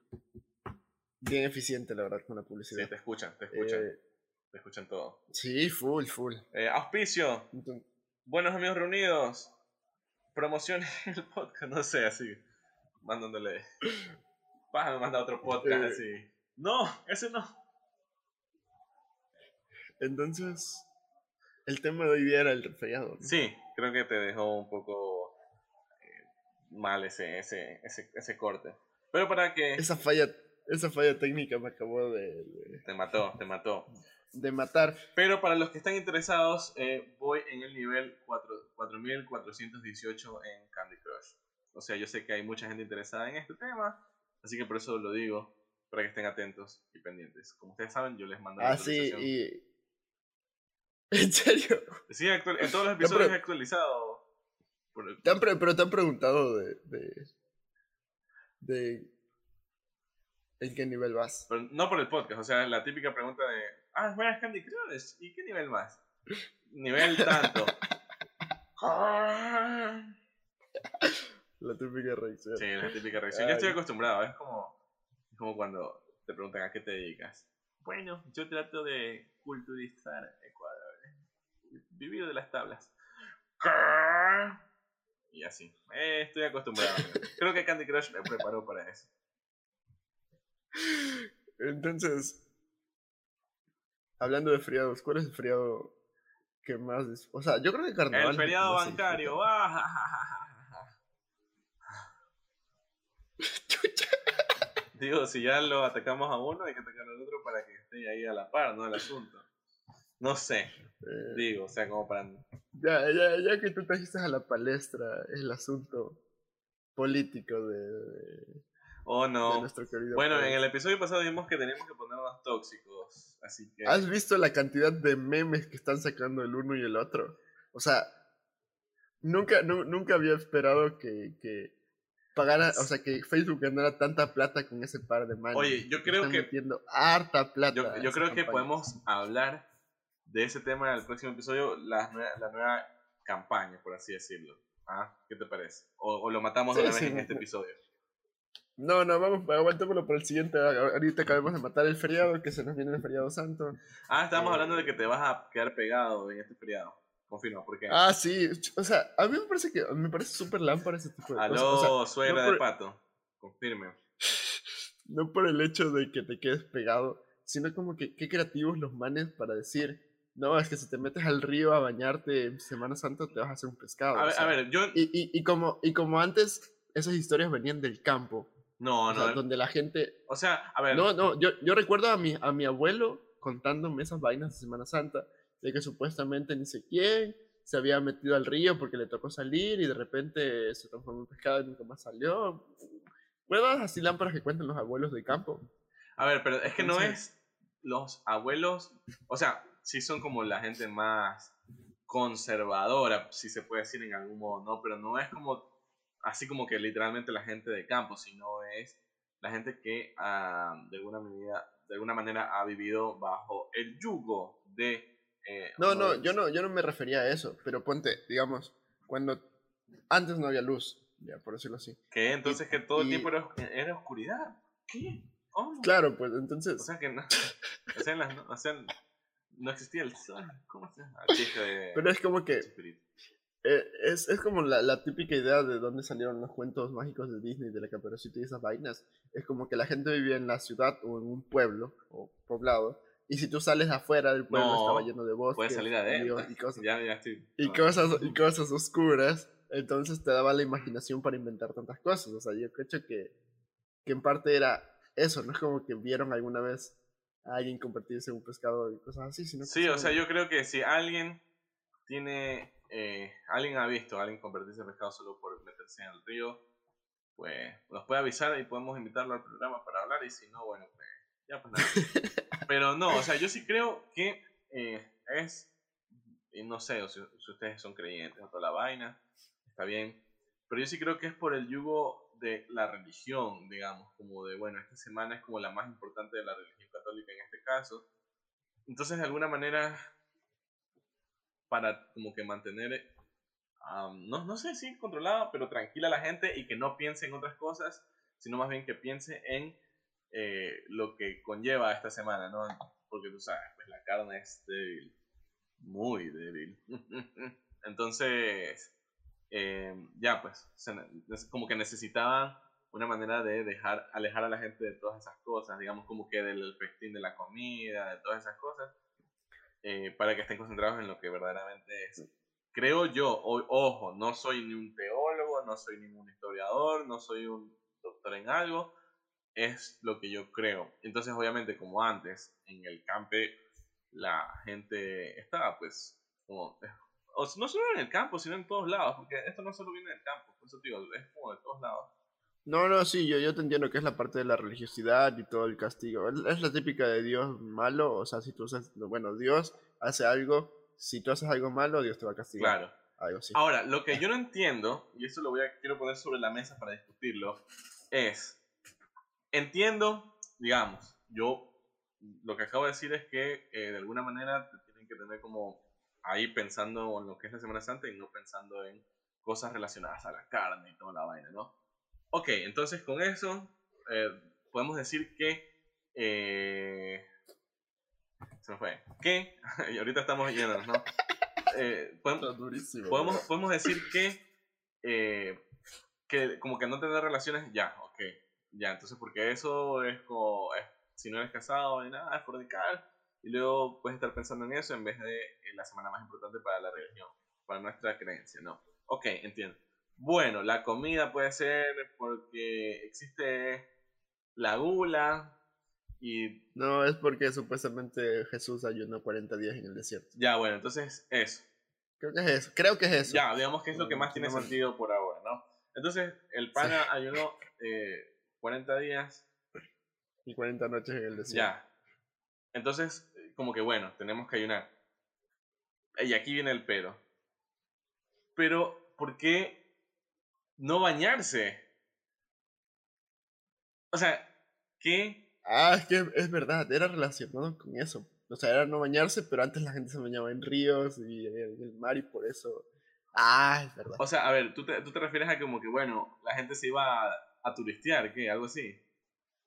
Bien eficiente, la verdad, con la Sí, publicidad. te escuchan, te escuchan, Eh, te escuchan todo. sí, full, full. Eh, auspicio, Entonces, buenos amigos reunidos, promociones el podcast, no sé, así, mandándole. Vas a mandar otro podcast Eh. así. No, ese no. entonces, el tema de hoy día era el resfriado. ¿no? Sí, creo que te dejó un poco mal ese, ese, ese, ese corte. Pero para que Esa falla, esa falla técnica me acabó de, de- te mató, te mató. de matar. Pero para los que están interesados, eh, voy en el nivel 4 4418 en Candy Crush. O sea, yo sé que hay mucha gente interesada en este tema, así que por eso lo digo, para que estén atentos y pendientes. Como ustedes saben, yo les mando la Ah, sí, y... ¿En serio? Sí, actual- en todos los episodios he actualizado. Por el- ¿Te han pre- pero te han preguntado de, de- de ¿En qué nivel vas? no por el podcast, o sea, la típica pregunta de, ah, juegas Candy Crush, ¿y qué nivel más? nivel tanto. la típica reacción. Sí, la típica reacción. Ya estoy acostumbrado, es como, es como cuando te preguntan a qué te dedicas. Bueno, yo trato de culturizar Ecuador, vivir de las tablas. Y así, eh, estoy acostumbrado. Creo que Candy Crush me preparó para eso. Entonces, hablando de feriados, ¿cuál es el feriado que más... O sea, yo creo que carnaval... El feriado bancario. Digo, si ya lo atacamos a uno, hay que atacar al otro para que esté ahí a la par, ¿no? El asunto. No sé. Eh, Digo, o sea, como para... Ya, ya, ya que tú trajiste a la palestra el asunto político de Oh, no. Bueno, en el episodio pasado vimos que teníamos que ponernos tóxicos. Así que. ¿Has visto la cantidad de memes que están sacando el uno y el otro? O sea, nunca, nunca había esperado que, que pagara, o sea, que Facebook ganara tanta plata con ese par de manos. Oye, yo creo que. metiendo harta plata. Yo, yo creo que podemos hablar de ese tema en el próximo episodio, la, la nueva campaña, por así decirlo. ¿Ah? ¿Qué te parece? O, lo matamos de una vez en este episodio. No, no, vamos, aguantémoslo por el siguiente. Ahorita acabamos de matar el feriado, que se nos viene el feriado santo. Ah, estábamos hablando de que te vas a quedar pegado en este feriado. Confirma, ¿por qué? Ah, sí. O sea, a mí me parece que me parece súper lámpara ese tipo de cosas. Aló, suegra de pato. Confirme. No por el hecho de que te quedes pegado, sino como que qué creativos los manes para decir, no, es que si te metes al río a bañarte en Semana Santa te vas a hacer un pescado. A, ver, a ver, yo... Y, y, y, como, y como antes, esas historias venían del campo. No, no. donde la gente. O sea, a ver. No, no, yo, yo recuerdo a mi, a mi abuelo contándome esas vainas de Semana Santa, de que supuestamente ni sé quién se había metido al río porque le tocó salir y de repente se transformó en pescado y nunca más salió. Huevas así lámparas que cuentan los abuelos de campo. A ver, pero es que no es los abuelos, o sea, sí son como la gente más conservadora, si se puede decir en algún modo, ¿no? Pero no es como así como que literalmente la gente de campo, sino es la gente que ah, de, alguna medida, de alguna manera ha vivido bajo el yugo de... Eh, no, no, yo no, yo no me refería a eso, pero ponte, digamos, cuando antes no había luz, ya por decirlo así. ¿Qué? Entonces que todo el tiempo era, era oscuridad. ¿Qué? Claro, pues entonces... O sea que no, o sea, o sea, no existía el sol. ¿Cómo se llama? Pero es como que... es, es, como la, la, típica idea de dónde salieron los cuentos mágicos de Disney, de la Caperucita y esas vainas. Es como que la gente vivía en la ciudad o en un pueblo o poblado. Y si tú sales afuera del pueblo, estaba lleno de bosques. Salir. Y, cosas, ya, ya estoy... y, cosas, y cosas oscuras. Entonces te daba la imaginación para inventar tantas cosas. O sea, yo creo que, que en parte era eso. No es como que vieron alguna vez a alguien convertirse en un pescado y cosas así. Sino sí, o sea, yo creo que si alguien tiene eh, alguien ha visto a alguien convertirse en pescado solo por meterse en el río, pues nos puede avisar y podemos invitarlo al programa para hablar y si no, bueno, pues ya pues nada. Pero no, o sea, yo sí creo que eh, es, y no sé si, ustedes son creyentes o toda la vaina, está bien, pero yo sí creo que es por el yugo de la religión, digamos, como de, bueno, esta semana es como la más importante de la religión católica en este caso. Entonces, de alguna manera, para como que mantener, no, no sé si controlada, pero tranquila la gente y que no piense en otras cosas, sino más bien que piense en eh, lo que conlleva esta semana, ¿no? Porque tú sabes, pues la carne es débil, muy débil. Entonces, eh, ya pues, como que necesitaban una manera de dejar, alejar a la gente de todas esas cosas, digamos como que del festín de la comida, de todas esas cosas, eh, para que estén concentrados en lo que verdaderamente es. Creo yo, ojo, no soy ni un teólogo, no soy ningún historiador, no soy un doctor en algo, es lo que yo creo. Entonces, obviamente, como antes, en el campe, la gente estaba, pues, como, no solo en el campo, sino en todos lados, porque esto no solo viene del campo, por eso digo, es como de todos lados. No, no, sí, yo, yo te entiendo que es la parte de la religiosidad y todo el castigo. Es, la típica de Dios malo, o sea, si tú haces, bueno, Dios hace algo, si tú haces algo malo, Dios te va a castigar. Claro. Algo así. Ahora, lo que yo no entiendo, y eso lo voy a, quiero poner sobre la mesa para discutirlo, es, entiendo, digamos, yo lo que acabo de decir es que eh, de alguna manera te tienen que tener como ahí pensando en lo que es la Semana Santa y no pensando en cosas relacionadas a la carne y toda la vaina, ¿no? Ok, entonces con eso eh, podemos decir que... Eh, se me fue. ¿Qué? y ahorita estamos yendo, ¿no? Eh, podemos, podemos, podemos, decir que, que como que no tener relaciones, ya, ok, ya, entonces porque eso es como, si no eres casado ni nada, es radical y luego puedes estar pensando en eso en vez de en la semana más importante para la religión, para nuestra creencia, ¿no? Ok, entiendo. Bueno, la comida puede ser porque existe la gula y... No, es porque supuestamente Jesús ayunó 40 días en el desierto. Ya, bueno, entonces eso. Creo que es eso, creo que es eso. Ya, digamos que es lo que más tiene sentido por ahora, ¿no? Entonces, el pana ayunó 40 eh, días. Y 40 noches en el desierto. Ya. Entonces, como que bueno, tenemos que ayunar. Y aquí viene el pero. Pero, ¿por qué no bañarse? O sea, ¿qué? Ah, es que es verdad, era relacionado con eso. O sea, era no bañarse, pero antes la gente se bañaba en ríos y en el mar y por eso... Ah, es verdad. O sea, a ver, ¿tú te, tú te refieres a como que, bueno, la gente se iba a, a turistear, ¿qué? ¿Algo así?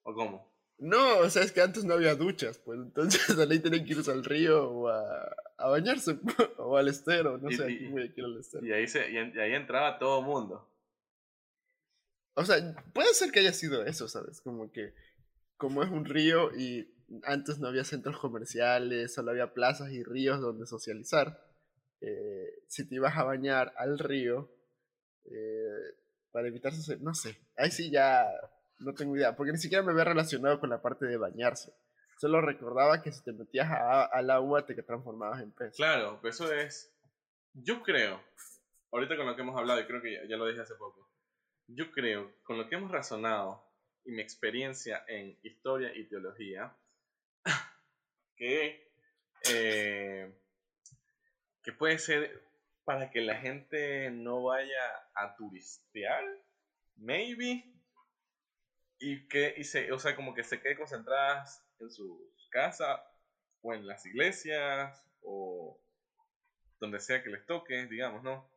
¿O cómo? No, o sea, es que antes no había duchas, pues entonces ahí tenían que irse al río o a, a bañarse o al estero, no sé, aquí voy a ir al estero. Y ahí, se, y, ahí entraba todo mundo. O sea, puede ser que haya sido eso, ¿sabes? Como que, como es un río y antes no había centros comerciales, solo había plazas y ríos donde socializar. Eh, si te ibas a bañar al río, eh, para evitarse, no sé, ahí sí ya no tengo idea, porque ni siquiera me había relacionado con la parte de bañarse. Solo recordaba que si te metías al agua te transformabas en pez. Claro, eso es. Yo creo, ahorita con lo que hemos hablado, y creo que ya, lo dije hace poco, yo creo, con lo que hemos razonado y mi experiencia en historia y teología, que, eh, que puede ser para que la gente no vaya a turistear, maybe y que y se, o sea, como que se quede concentradas en su casa o en las iglesias o donde sea que les toque, digamos, ¿no?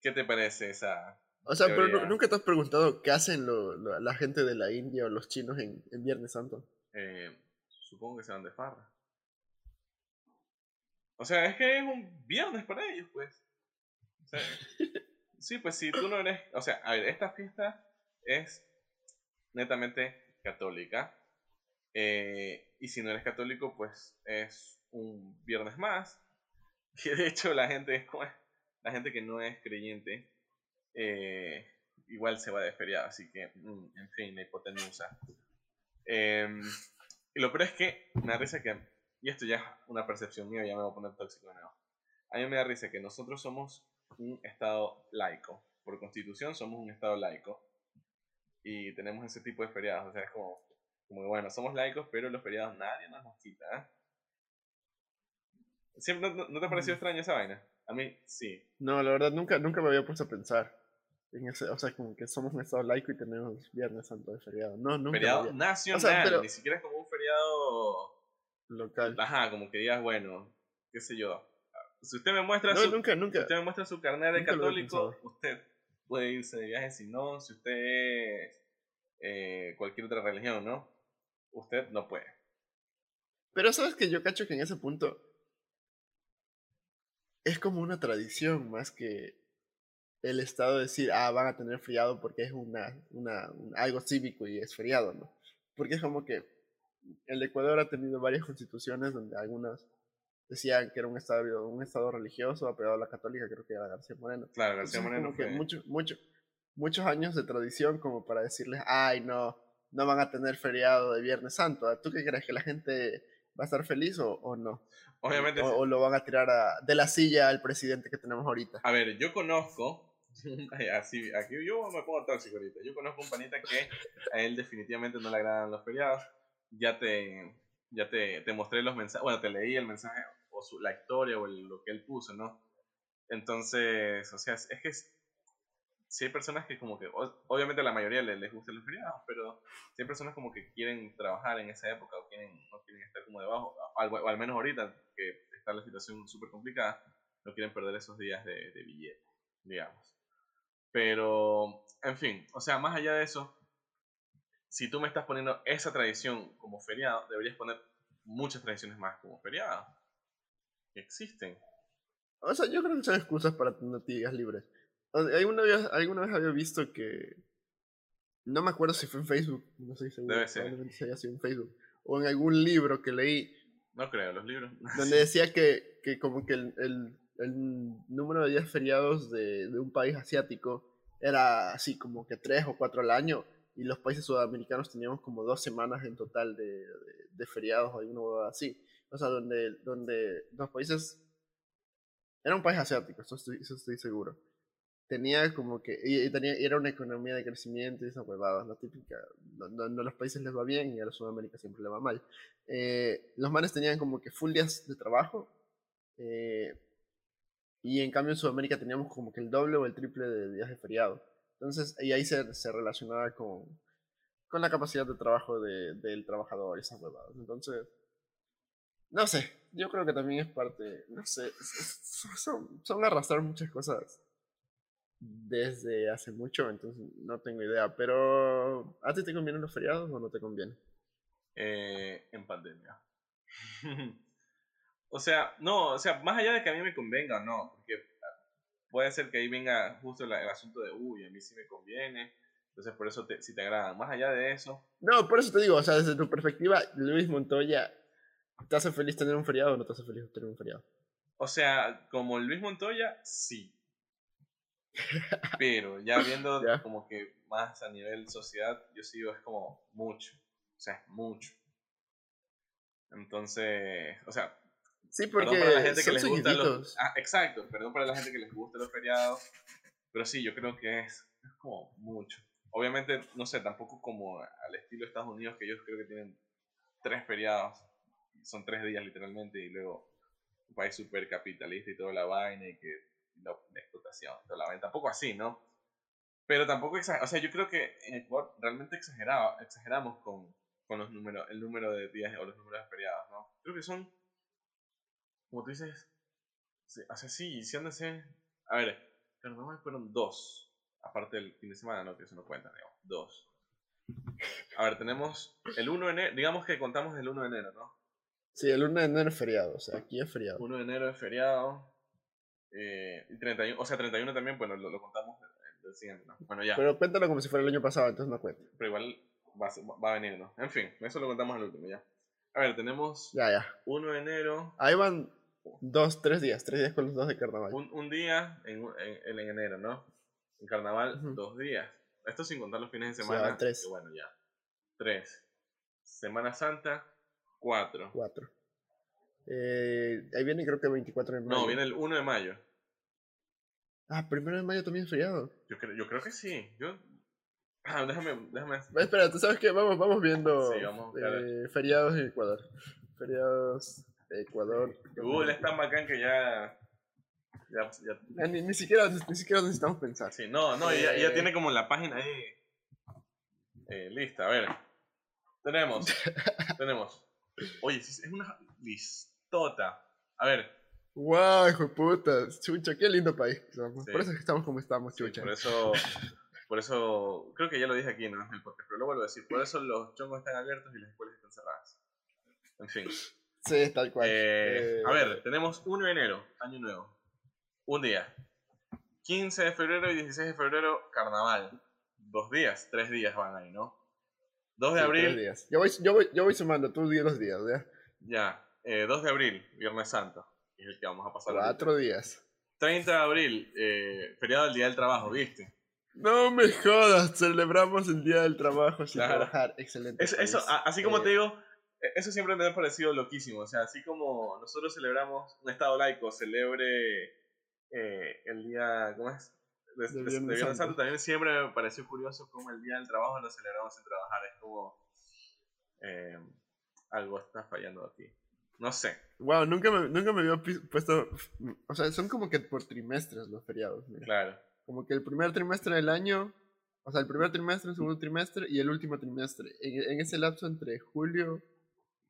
¿Qué te parece esa? O sea, pero nunca te has preguntado qué hacen lo, la gente de la India o los chinos en, en Viernes Santo. Eh, supongo que se van de farra. O sea, es que es un viernes para ellos, pues. O sea, sí, pues si tú no eres. O sea, a ver, esta fiesta es netamente católica. Eh, y si no eres católico, pues es un viernes más. Y de hecho la gente es como la gente que no es creyente, eh, igual se va de feriado, así que, mm, en fin, la hipotenusa. Em, y lo peor es que me da risa que, y esto ya es una percepción mía, ya me voy a poner tóxico nuevo. A mí me da risa que nosotros somos un estado laico. Por constitución somos un estado laico y tenemos ese tipo de feriados. O sea, es como, como bueno, somos laicos, pero los feriados nadie nos los quita. ¿eh? ¿Siempre, no, te ha parecido mm. extraño esa vaina? A mí sí. No, la verdad nunca, nunca me había puesto a pensar. En ese, o sea, como que somos un estado laico y tenemos Viernes Santo de feriado. No, nunca. Feriado nacional, ni siquiera es como un feriado local. Ajá, como que digas, bueno, qué sé yo. Si usted me muestra, su, nunca, nunca, si usted me muestra su carnet de católico, usted puede irse de viaje, si no, si usted es eh, cualquier otra religión, ¿no? Usted no puede. Pero sabes que yo cacho que en ese punto es como una tradición más que el Estado decir, ah, van a tener feriado porque es una, una, algo cívico y es feriado, ¿no? Porque es como que el Ecuador ha tenido varias constituciones donde algunas decían que era un estado, un estado religioso apegado a la católica, creo que era García Moreno. Claro, García Moreno. Fue... mucho, mucho, muchos años de tradición como para decirles, ay, no, no van a tener feriado de Viernes Santo. ¿Tú qué crees? ¿Que la gente va a estar feliz o, o no? Obviamente. O, lo van a tirar de la silla al presidente que tenemos ahorita. A ver, yo conozco, así, aquí yo me pongo tóxico ahorita, yo conozco un panita que a él definitivamente no le agradan los feriados. Ya te, ya te, te mostré los mensajes, bueno, te leí el mensaje o su, la historia o lo que él puso, ¿no? Entonces, o sea, es que sí hay personas que como que, obviamente la mayoría les, les gustan los feriados, pero sí hay personas como que quieren trabajar en esa época o quieren, no quieren estar como debajo, o, al menos ahorita que está la situación súper complicada, no quieren perder esos días de, de billete, digamos. Pero, en fin, o sea, más allá de eso, si tú me estás poniendo esa tradición como feriado, deberías poner muchas tradiciones más como feriado. existen. O sea, yo creo que son excusas para tener días libres. ¿Alguna vez, alguna vez había visto que. No me acuerdo si fue en Facebook, no sé seguro. Debe ser. Probablemente haya sido en Facebook. O en algún libro que leí. No creo, los libros. Donde decía que, que como que el, el, el, número de días feriados de, de un país asiático era así como que tres o cuatro al año. Y los países sudamericanos teníamos como dos semanas en total de, de, feriados o alguna así. O sea, donde, donde los países. Era un país asiático, eso estoy, eso estoy seguro tenía como que, y, tenía, era una economía de crecimiento y esas huevadas, la típica, no, a los países les va bien y a la Sudamérica siempre le va mal. Eh, los manes tenían como que full días de trabajo, eh, y en cambio en Sudamérica teníamos como que el doble o el triple de días de feriado. Entonces, y ahí se, se relacionaba con, con la capacidad de trabajo de, del trabajador y esas huevadas. Entonces, no sé, yo creo que también es parte, no sé, son, son arrastrar muchas cosas desde hace mucho, entonces no tengo idea. Pero, ¿a ti te convienen los feriados o no te conviene? Eh, en pandemia. o sea, no, o sea, más allá de que a mí me convenga o no, porque puede ser que ahí venga justo el, asunto de, uy, a mí sí me conviene, entonces por eso te, si te agrada. Más allá de eso. No, por eso te digo, o sea, desde tu perspectiva, Luis Montoya, ¿te hace feliz tener un feriado o no te hace feliz tener un feriado? O sea, como Luis Montoya, sí. Pero ya viendo como que más a nivel sociedad, yo sigo es como mucho. O sea, mucho. Entonces, o sea, sí, porque para la gente que les gusta los. Ah, exacto, perdón para la gente que les gusta los feriados. Pero sí, yo creo que es, es como mucho. Obviamente, no sé, tampoco como al estilo de Estados Unidos, que ellos creo que tienen tres feriados. Son tres días literalmente, y luego un país súper capitalista y toda la vaina, y que la, explotación, toda la venta. Tampoco así, ¿no? Pero tampoco, o sea, yo creo que en Ecuador realmente exageramos con, con los números, el número de días o los números de feriados, ¿no? Creo que son, como tú dices, o sea, sí, si han de ser, a ver, carnaval fueron dos, aparte del fin de semana, ¿no? Que eso no cuenta, digamos, dos. A ver, tenemos el 1 de enero, digamos que contamos el 1 de enero, ¿no? Sí, el 1 de enero es feriado, o sea, aquí es feriado. 1 de enero es feriado, eh, y 31, o sea, 31 también, bueno, lo, contamos del siguiente, ¿no? Bueno, ya. Pero cuéntalo como si fuera el año pasado, entonces no cuenta. Pero igual va, va, a venir, ¿no? En fin, eso lo contamos al último, ya. A ver, tenemos ya, ya. 1 de enero. Ahí van dos, tres días, tres días con los dos de carnaval. Un, un día en, en, en, enero, ¿no? En carnaval, dos días. Esto sin contar los fines de semana. Sí, tres. Bueno, ya. Tres. Semana Santa, cuatro. Cuatro. Eh, ahí viene creo que el 24 de mayo. No, viene el 1 de mayo. Ah, primero de mayo también es feriado. Yo creo, yo creo que sí. Yo... Ah, déjame, déjame. Espera, tú sabes que vamos, vamos viendo eh, feriados en Ecuador. Feriados Ecuador. Google es tan bacán que ya. ya, ya... Ni, ni, siquiera, ni siquiera necesitamos pensar. Sí, no, no, ya, ya, eh, tiene como la página ahí. Eh, lista, a ver. Tenemos. tenemos. Oye, es una listota. A ver, ¡Wow, hijo de puta! Chucha, qué lindo país. Por eso estamos como estamos, chucha. por eso, por eso, creo que ya lo dije aquí ¿no? en el podcast, pero lo vuelvo a decir. Por eso los chongos están abiertos y las escuelas están cerradas. En fin. Sí, tal cual. Eh, a ver, tenemos 1 de enero, año nuevo. Un día. 15 de febrero y 16 de febrero, carnaval. Dos días, tres días van ahí, ¿no? 2 de abril. Tres días. Yo voy, yo, voy, yo voy sumando, tú di los días, ¿ya? Ya. Eh, 2 de abril, Viernes Santo es el que vamos a pasar. Cuatro días. 30 de abril, eh, feriado del Día del Trabajo, ¿viste? No me jodas, celebramos el Día del Trabajo sin trabajar. Excelente. eso, así como te digo, eso siempre me ha parecido loquísimo. O sea, así como nosotros celebramos un Estado laico, celebre eh, el día, ¿cómo es? De, de, Viernes Santo. también siempre me pareció curioso cómo el Día del Trabajo lo celebramos sin trabajar. Es como eh, algo está fallando aquí. No sé. Wow, nunca me, nunca me había puesto. O sea, son como que por trimestres los feriados. Claro. como que el primer trimestre del año, o sea, el primer trimestre, el segundo trimestre y el último trimestre. En, en ese lapso entre julio,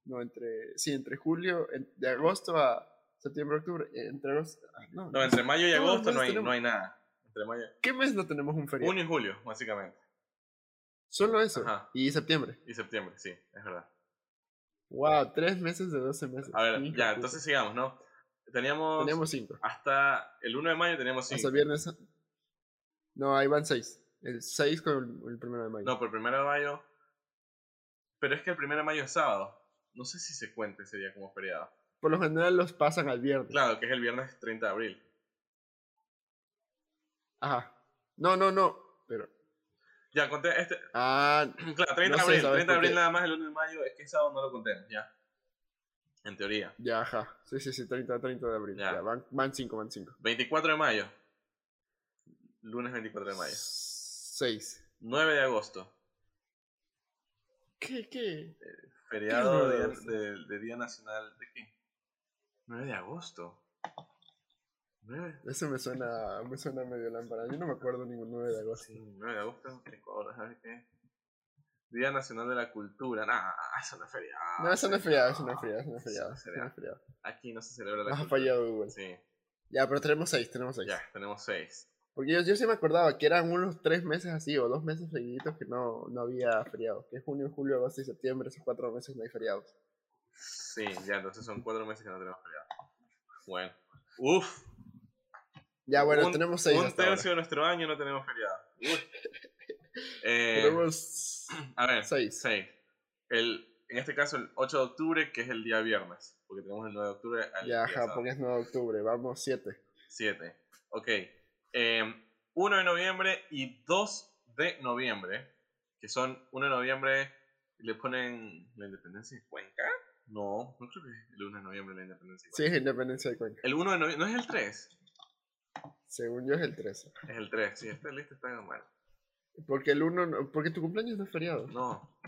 no, entre, sí, entre julio, en- de agosto a septiembre, octubre, entre agosto, ah, no, No, entre mayo y agosto no meses hay, no hay nada. Entre mayo, ¿qué mes no tenemos un feriado? junio y julio, básicamente. Solo eso, Ajá. y septiembre. Y septiembre, sí, es verdad. Wow, tres meses de 12 meses. A ver, ya, entonces sigamos, ¿no? Teníamos, Teníamos cinco. hasta el 1 de mayo teníamos Hasta 5. viernes. No, ahí van seis. El 6 con el, el primero de mayo. No, por el 1 de mayo. Pero es que el 1 de mayo es sábado. No sé si se cuenta ese día como feriado. Por lo general los pasan al viernes. Claro, que es el viernes 30 de abril. Ajá. No, no, no. Pero. Ya, conté este. Ah, Claro, 30 No de sé, abril. ¿sabes 30 de abril nada más, el 1 de mayo. Es que el sábado no lo contemos, ya. En teoría. ya, ajá. Sí, sí, sí, 30, 30 de abril. Ya. Ya, van, van 5, van 5. 24 de mayo. Lunes 24 de mayo. 6. 9 de agosto. ¿Qué, qué? Feriado ¿Qué de, de- de Día Nacional. ¿De qué? 9 de agosto. 9, Eso me suena, me suena medio lámpara. Yo no me acuerdo ningún 9 de agosto. sí, 9 de agosto. Ecuador, ¿sabes qué? Día Nacional de la Cultura. Nah, eso no es feriado. No, eso no es feriado, eso no es feriado, eso no es feriado. no es Eso no es feriado. Aquí no se celebra la Nos ha cultura. fallado Google. Sí, Ya, pero tenemos 6, tenemos 6. ya, tenemos 6. Porque yo, yo sí me acordaba que eran unos 3 meses así, o 2 meses seguiditos que no, no había feriados. Que junio, julio, agosto y septiembre, esos 4 meses no hay feriados. Sí, ya, entonces son 4 meses que no tenemos feriado. Bueno. Uf. Ya, bueno, un, tenemos 6 Un hasta ahora. tercio de nuestro año no tenemos feriado. Uf. Eh, Tenemos A ver, seis. 6. El, en este caso, el 8 de octubre, que es el día viernes. Porque tenemos el 9 de octubre al Ya, día ajá, porque es 9 de octubre, vamos 7. 7. Ok. Eh, 1 de noviembre y 2 de noviembre. Que son 1 de noviembre. Le ponen la independencia de Cuenca. No, no creo que es el 1 de noviembre la independencia de Sí, Cuenca. es Independencia de Cuenca. El 1 de noviembre. No es el 3. Según yo es el 13. Es el 3. Sí, esta lista está bueno. Porque el 1, no- porque tu cumpleaños no es feriado. No.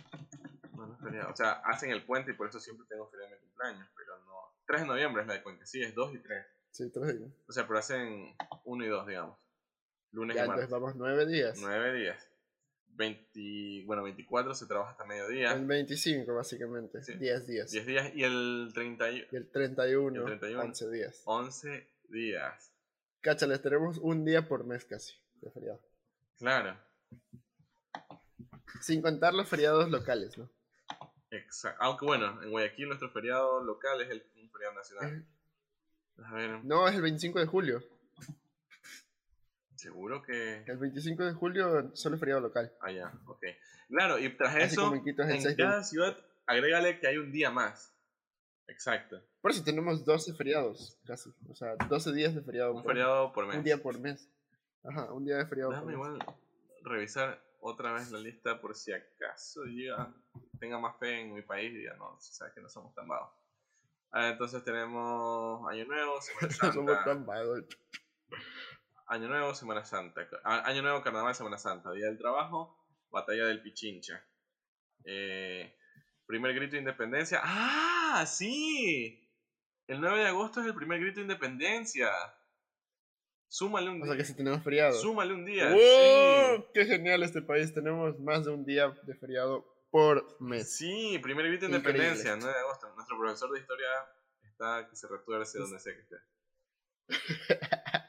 No, no es feriado. O sea, hacen el puente y por eso siempre tengo feriado en mi cumpleaños. Pero no. 3 de noviembre es la de Cuenca. Sí, es 2 y 3. Sí, 3 días. O sea, pero hacen 1 y 2, digamos. Lunes Ya, y martes. entonces vamos 9 días. 9 días. 20, bueno, 24 se trabaja hasta mediodía. El 25, básicamente. Sí. 10 días. 10 días y el 31, Y el 31, El 31. 11 días. 11 días. Cáchales, tenemos un día por mes casi de feriado. Claro, Sin contar los feriados locales, ¿no? exacto. Aunque bueno, en Guayaquil nuestro feriado local es el, un feriado nacional. A ver, No, es el 25 de julio. seguro que... El 25 de julio solo es feriado local. Ah, ya, ok. Claro, y tras Así eso, en Quito es el en 6 de cada ciudad, agrégale que hay un día más. Exacto. Por eso tenemos 12 feriados, casi. O sea, 12 días de feriado. Un por- feriado por mes. Un día por mes. Ajá, un día de feriado Déjame por mes. igual revisar otra vez la lista por si acaso llega, tenga más fe en mi país y diga, no, sabes que no somos tan vagos. Ah, entonces tenemos Año Nuevo, Semana No somos Santa, tan vagos. Año Nuevo, Semana Santa, Año Nuevo, Carnaval, Semana Santa, Día del Trabajo, Batalla del Pichincha, Eh, Primer Grito de Independencia, ¡ah, sí! El 9 de agosto es el primer grito de independencia. Súmale un O sea que día. si tenemos feriado. Súmale un día. ¡Wow! sí. ¡Qué genial este país! Tenemos más de un día de feriado por mes. Sí, primer grito de independencia, 9 de agosto. Nuestro profesor de historia está que se retuerce donde sea que esté.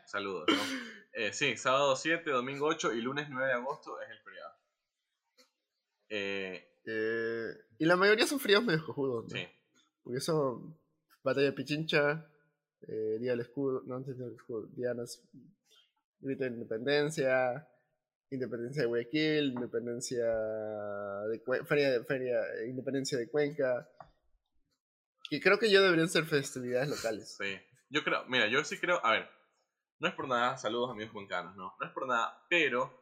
Saludos, ¿no? Eh, sí, sábado 7, domingo 8 y lunes 9 de agosto es el feriado. Eh, Eh, y la mayoría son feriados medio cojudos, ¿no? sí, Porque son Batalla de Pichincha, eh, Día del Escudo, no antes del Escudo, Día Grito de Independencia, Independencia de Guayaquil, Independencia de Cue- Feria, Feria, Independencia de Cuenca. Que creo que yo deberían ser festividades locales. sí. Yo creo, mira, yo sí creo, a ver, no es por nada, saludos amigos cuencanos, no, no es por nada, pero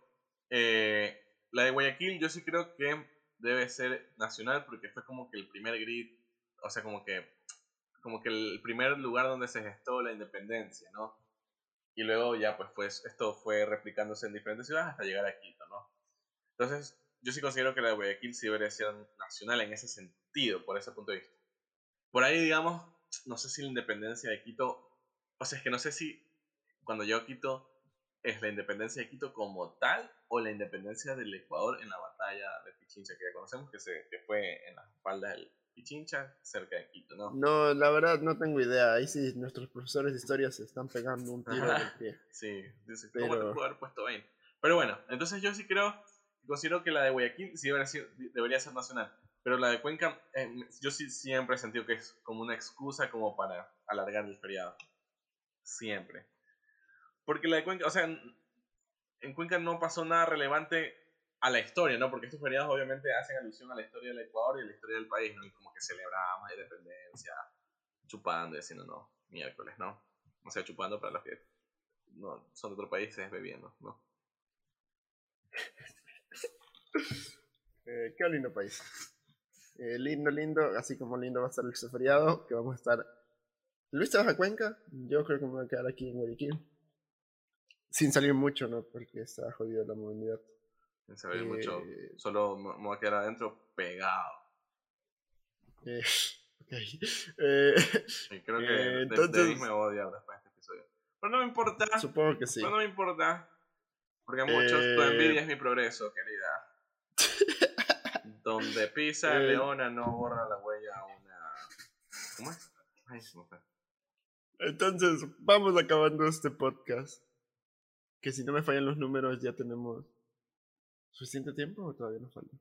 eh, la de Guayaquil yo sí creo que debe ser nacional porque fue como que el primer grit, o sea, como que como que el primer lugar donde se gestó la independencia, ¿no? Y luego ya pues, pues esto fue replicándose en diferentes ciudades hasta llegar a Quito, ¿no? Entonces, yo sí considero que la de Guayaquil sí debería ser nacional en ese sentido, por ese punto de vista. Por ahí, digamos, no sé si la independencia de Quito, o sea, es que no sé si cuando yo a Quito ¿Es la independencia de Quito como tal o la independencia del Ecuador en la batalla de Pichincha que ya conocemos que, se, que fue en la espalda del Pichincha, cerca de Quito, ¿no? No, la verdad no tengo idea. Ahí sí nuestros profesores de historia se están pegando un tiro en el pie. Sí, dice, ¿cómo te puedo haber puesto 20? Pero bueno, entonces yo sí creo, considero que la de Guayaquil sí debería ser, debería ser nacional. Pero la de Cuenca, eh, yo sí siempre he sentido que es como una excusa como para alargar el feriado. Siempre. Porque la de Cuenca, o sea, en Cuenca no pasó nada relevante a la historia, ¿no? Porque estos feriados obviamente hacen alusión a la historia del Ecuador y a la historia del país, ¿no? Y como que celebramos la independencia, chupando y haciendo, no, miércoles, ¿no? O sea, chupando para los que no, son de otro país es bebiendo, ¿no? eh, qué lindo país. Eh, lindo, lindo, así como lindo va a estar el feriado, que vamos a estar... Luis, ¿te vas a Cuenca? Yo creo que me voy a quedar aquí en Guayaquil. Sin salir mucho, ¿no? Porque está jodido la movilidad. Sin salir mucho. Eh, Solo me voy a quedar adentro pegado. Eh. Eh, creo que entonces, me a odiar después de este episodio. Pero no me importa. Supongo que sí. Pero no me importa. Porque muchos tu envidia es mi progreso, querida. Donde pisa leona no borra la huella una. ¿Cómo es? Ay, se me fue. Entonces, vamos acabando este podcast. Que si no me fallan los números, ya tenemos suficiente tiempo o todavía nos falta.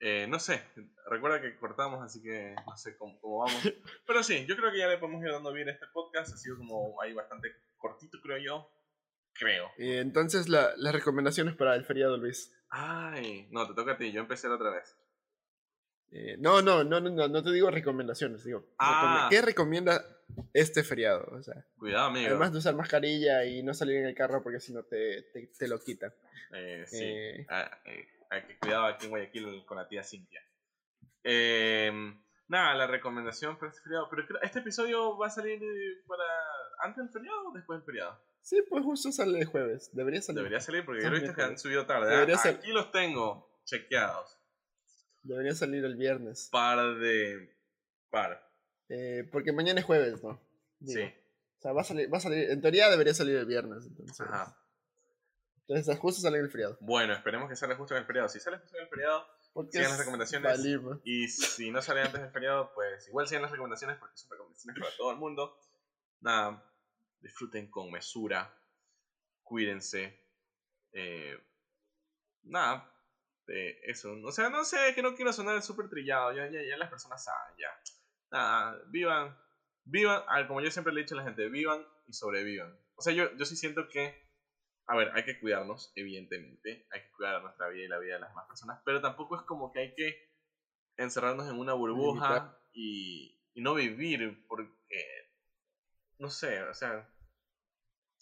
Eh, no sé, recuerda que cortamos, así que no sé cómo, vamos. Pero sí, yo creo que ya le podemos ir dando bien este podcast. Ha sido como ahí bastante cortito, creo yo. Creo. Y entonces, la, las recomendaciones para el feriado, Luis. Ay, no, te toca a ti. Yo empecé la otra vez. Eh, no, no, no, no, no te digo recomendaciones, digo. Ah. ¿Qué recomienda este feriado? O sea, Cuidado, amigo. Además de usar mascarilla y no salir en el carro porque si no te, te, lo quitan. Eh, sí. Eh, ah, hay que cuidado aquí en Guayaquil con la tía Cintia. Em, nada, la recomendación para este feriado. Pero este episodio va a salir para antes del feriado o después del feriado. Sí, pues justo sale el jueves. Debería salir. Debería salir porque yo he visto que han subido tarde. ¿ah? Aquí los tengo chequeados. Debería salir el viernes. Par de. Par. Eh, porque mañana es jueves, ¿no? sí. O sea, va a, salir, va a salir. En teoría debería salir el viernes. Entonces, Ajá. Entonces, justo sale en el feriado. Bueno, esperemos que salga justo en el feriado. Si sale justo en el feriado, sigan las recomendaciones. y si no sale antes del feriado, pues igual sigan las recomendaciones porque son recomendaciones para todo el mundo. Nada, disfruten con mesura. Cuídense. Eh, nada, eso. O sea, no sé, que no quiero sonar súper trillado. Ya, ya, ya las personas saben, ya. Nada, vivan. Vivan, como yo siempre le he dicho a la gente, vivan y sobrevivan. O sea, yo, yo sí siento que, a ver, hay que cuidarnos, evidentemente. Hay que cuidar nuestra vida y la vida de las demás personas. Pero tampoco es como que hay que encerrarnos en una burbuja y, y no vivir porque, no sé, o sea,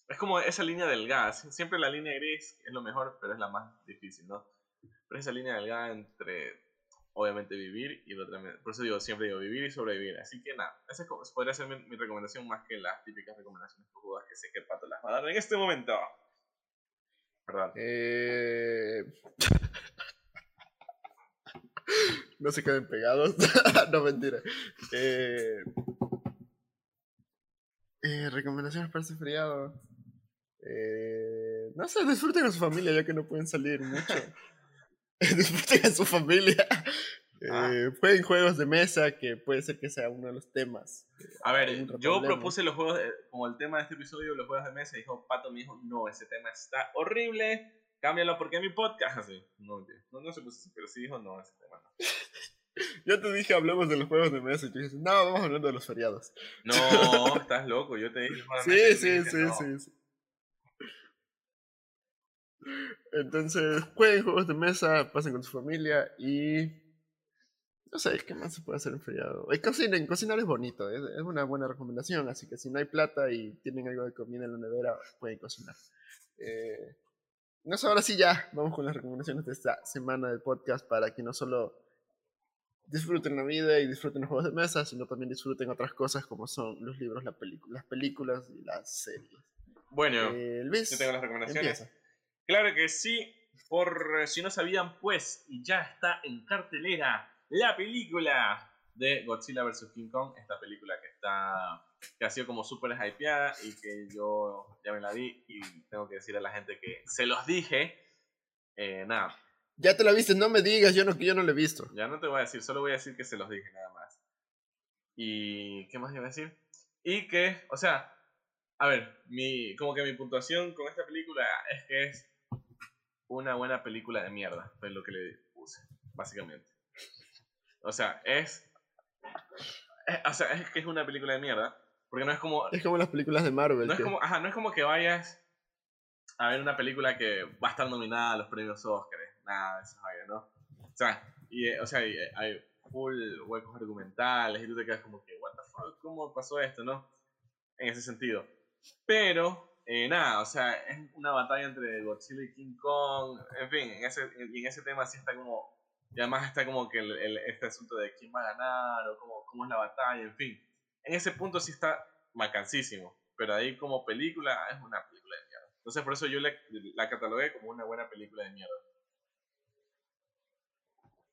es como esa línea delgada. Siempre la línea gris es lo mejor, pero es la más difícil, ¿no? Pero esa línea delgada entre, obviamente, vivir y otra. Por eso digo, siempre digo vivir y sobrevivir. Así que nada, esa podría ser mi, recomendación más que las típicas recomendaciones cojudas que sé que Pato las va a dar en este momento. Perdón. Eh... no se queden pegados. no, mentira. Eh... Eh, recomendaciones para este feriado. Eh, no sé, disfruten a su familia ya que no pueden salir mucho. disfruten a su familia. Ah. Eh, jueguen juegos de mesa, que puede ser que sea uno de los temas. A ver, yo propuse los juegos, como el tema de este episodio, los juegos de mesa, y dijo, Pato me dijo, no, ese tema está horrible, cámbialo porque es mi podcast. Así, no, no, no se puso así, pero sí dijo, no, ese tema no. Yo te dije, hablemos de los juegos de mesa, y tú dices, no, vamos hablando de los feriados. No, estás loco, yo te dije. Sí, sí, sí, sí, sí. Entonces, jueguen juegos de mesa, pasen con su familia y. No sé, ¿qué más se puede hacer en feriado? Y cocinen, cocinar es bonito, es, una buena recomendación, así que si no hay plata y tienen algo de comida en la nevera, pueden cocinar. Eh, no sé, ahora sí ya, vamos con las recomendaciones de esta semana del podcast para que no solo disfruten la vida y disfruten los juegos de mesa, sino también disfruten otras cosas como son los libros, las películas y las series. Bueno, eh, yo tengo las recomendaciones. Claro que sí, por si no sabían, pues ya está en cartelera la película de Godzilla vs. King Kong, esta película que está que ha sido como súper hypeada y que yo ya me la vi y tengo que decir a la gente que se los dije. Eh, nada. Ya te la viste, no me digas, yo no, yo no la he visto. Ya no te voy a decir, solo voy a decir que se los dije nada más. Y, ¿qué más iba a decir? Y que, o sea, a ver, mi, como que mi puntuación con esta película es que es una buena película de mierda, fue lo que le puse, básicamente. O sea, es, o sea, es que es una película de mierda, porque no es como... Es como las películas de Marvel. No, es, como, ajá, no es como que vayas a ver una película que va a estar nominada a los premios Oscar, nada de eso, ¿no? O sea, y, o sea, hay full huecos argumentales y tú te quedas como que, what the fuck, ¿cómo pasó esto, no? En ese sentido. Pero, eh, nada, o sea, es una batalla entre Godzilla y King Kong, en fin, en ese, y en ese tema sí está como, y además está como que el, este asunto de quién va a ganar o cómo, cómo es la batalla, en fin. En ese punto sí está macancísimo, pero ahí como película es una película de mierda. Entonces por eso yo la catalogué como una buena película de mierda.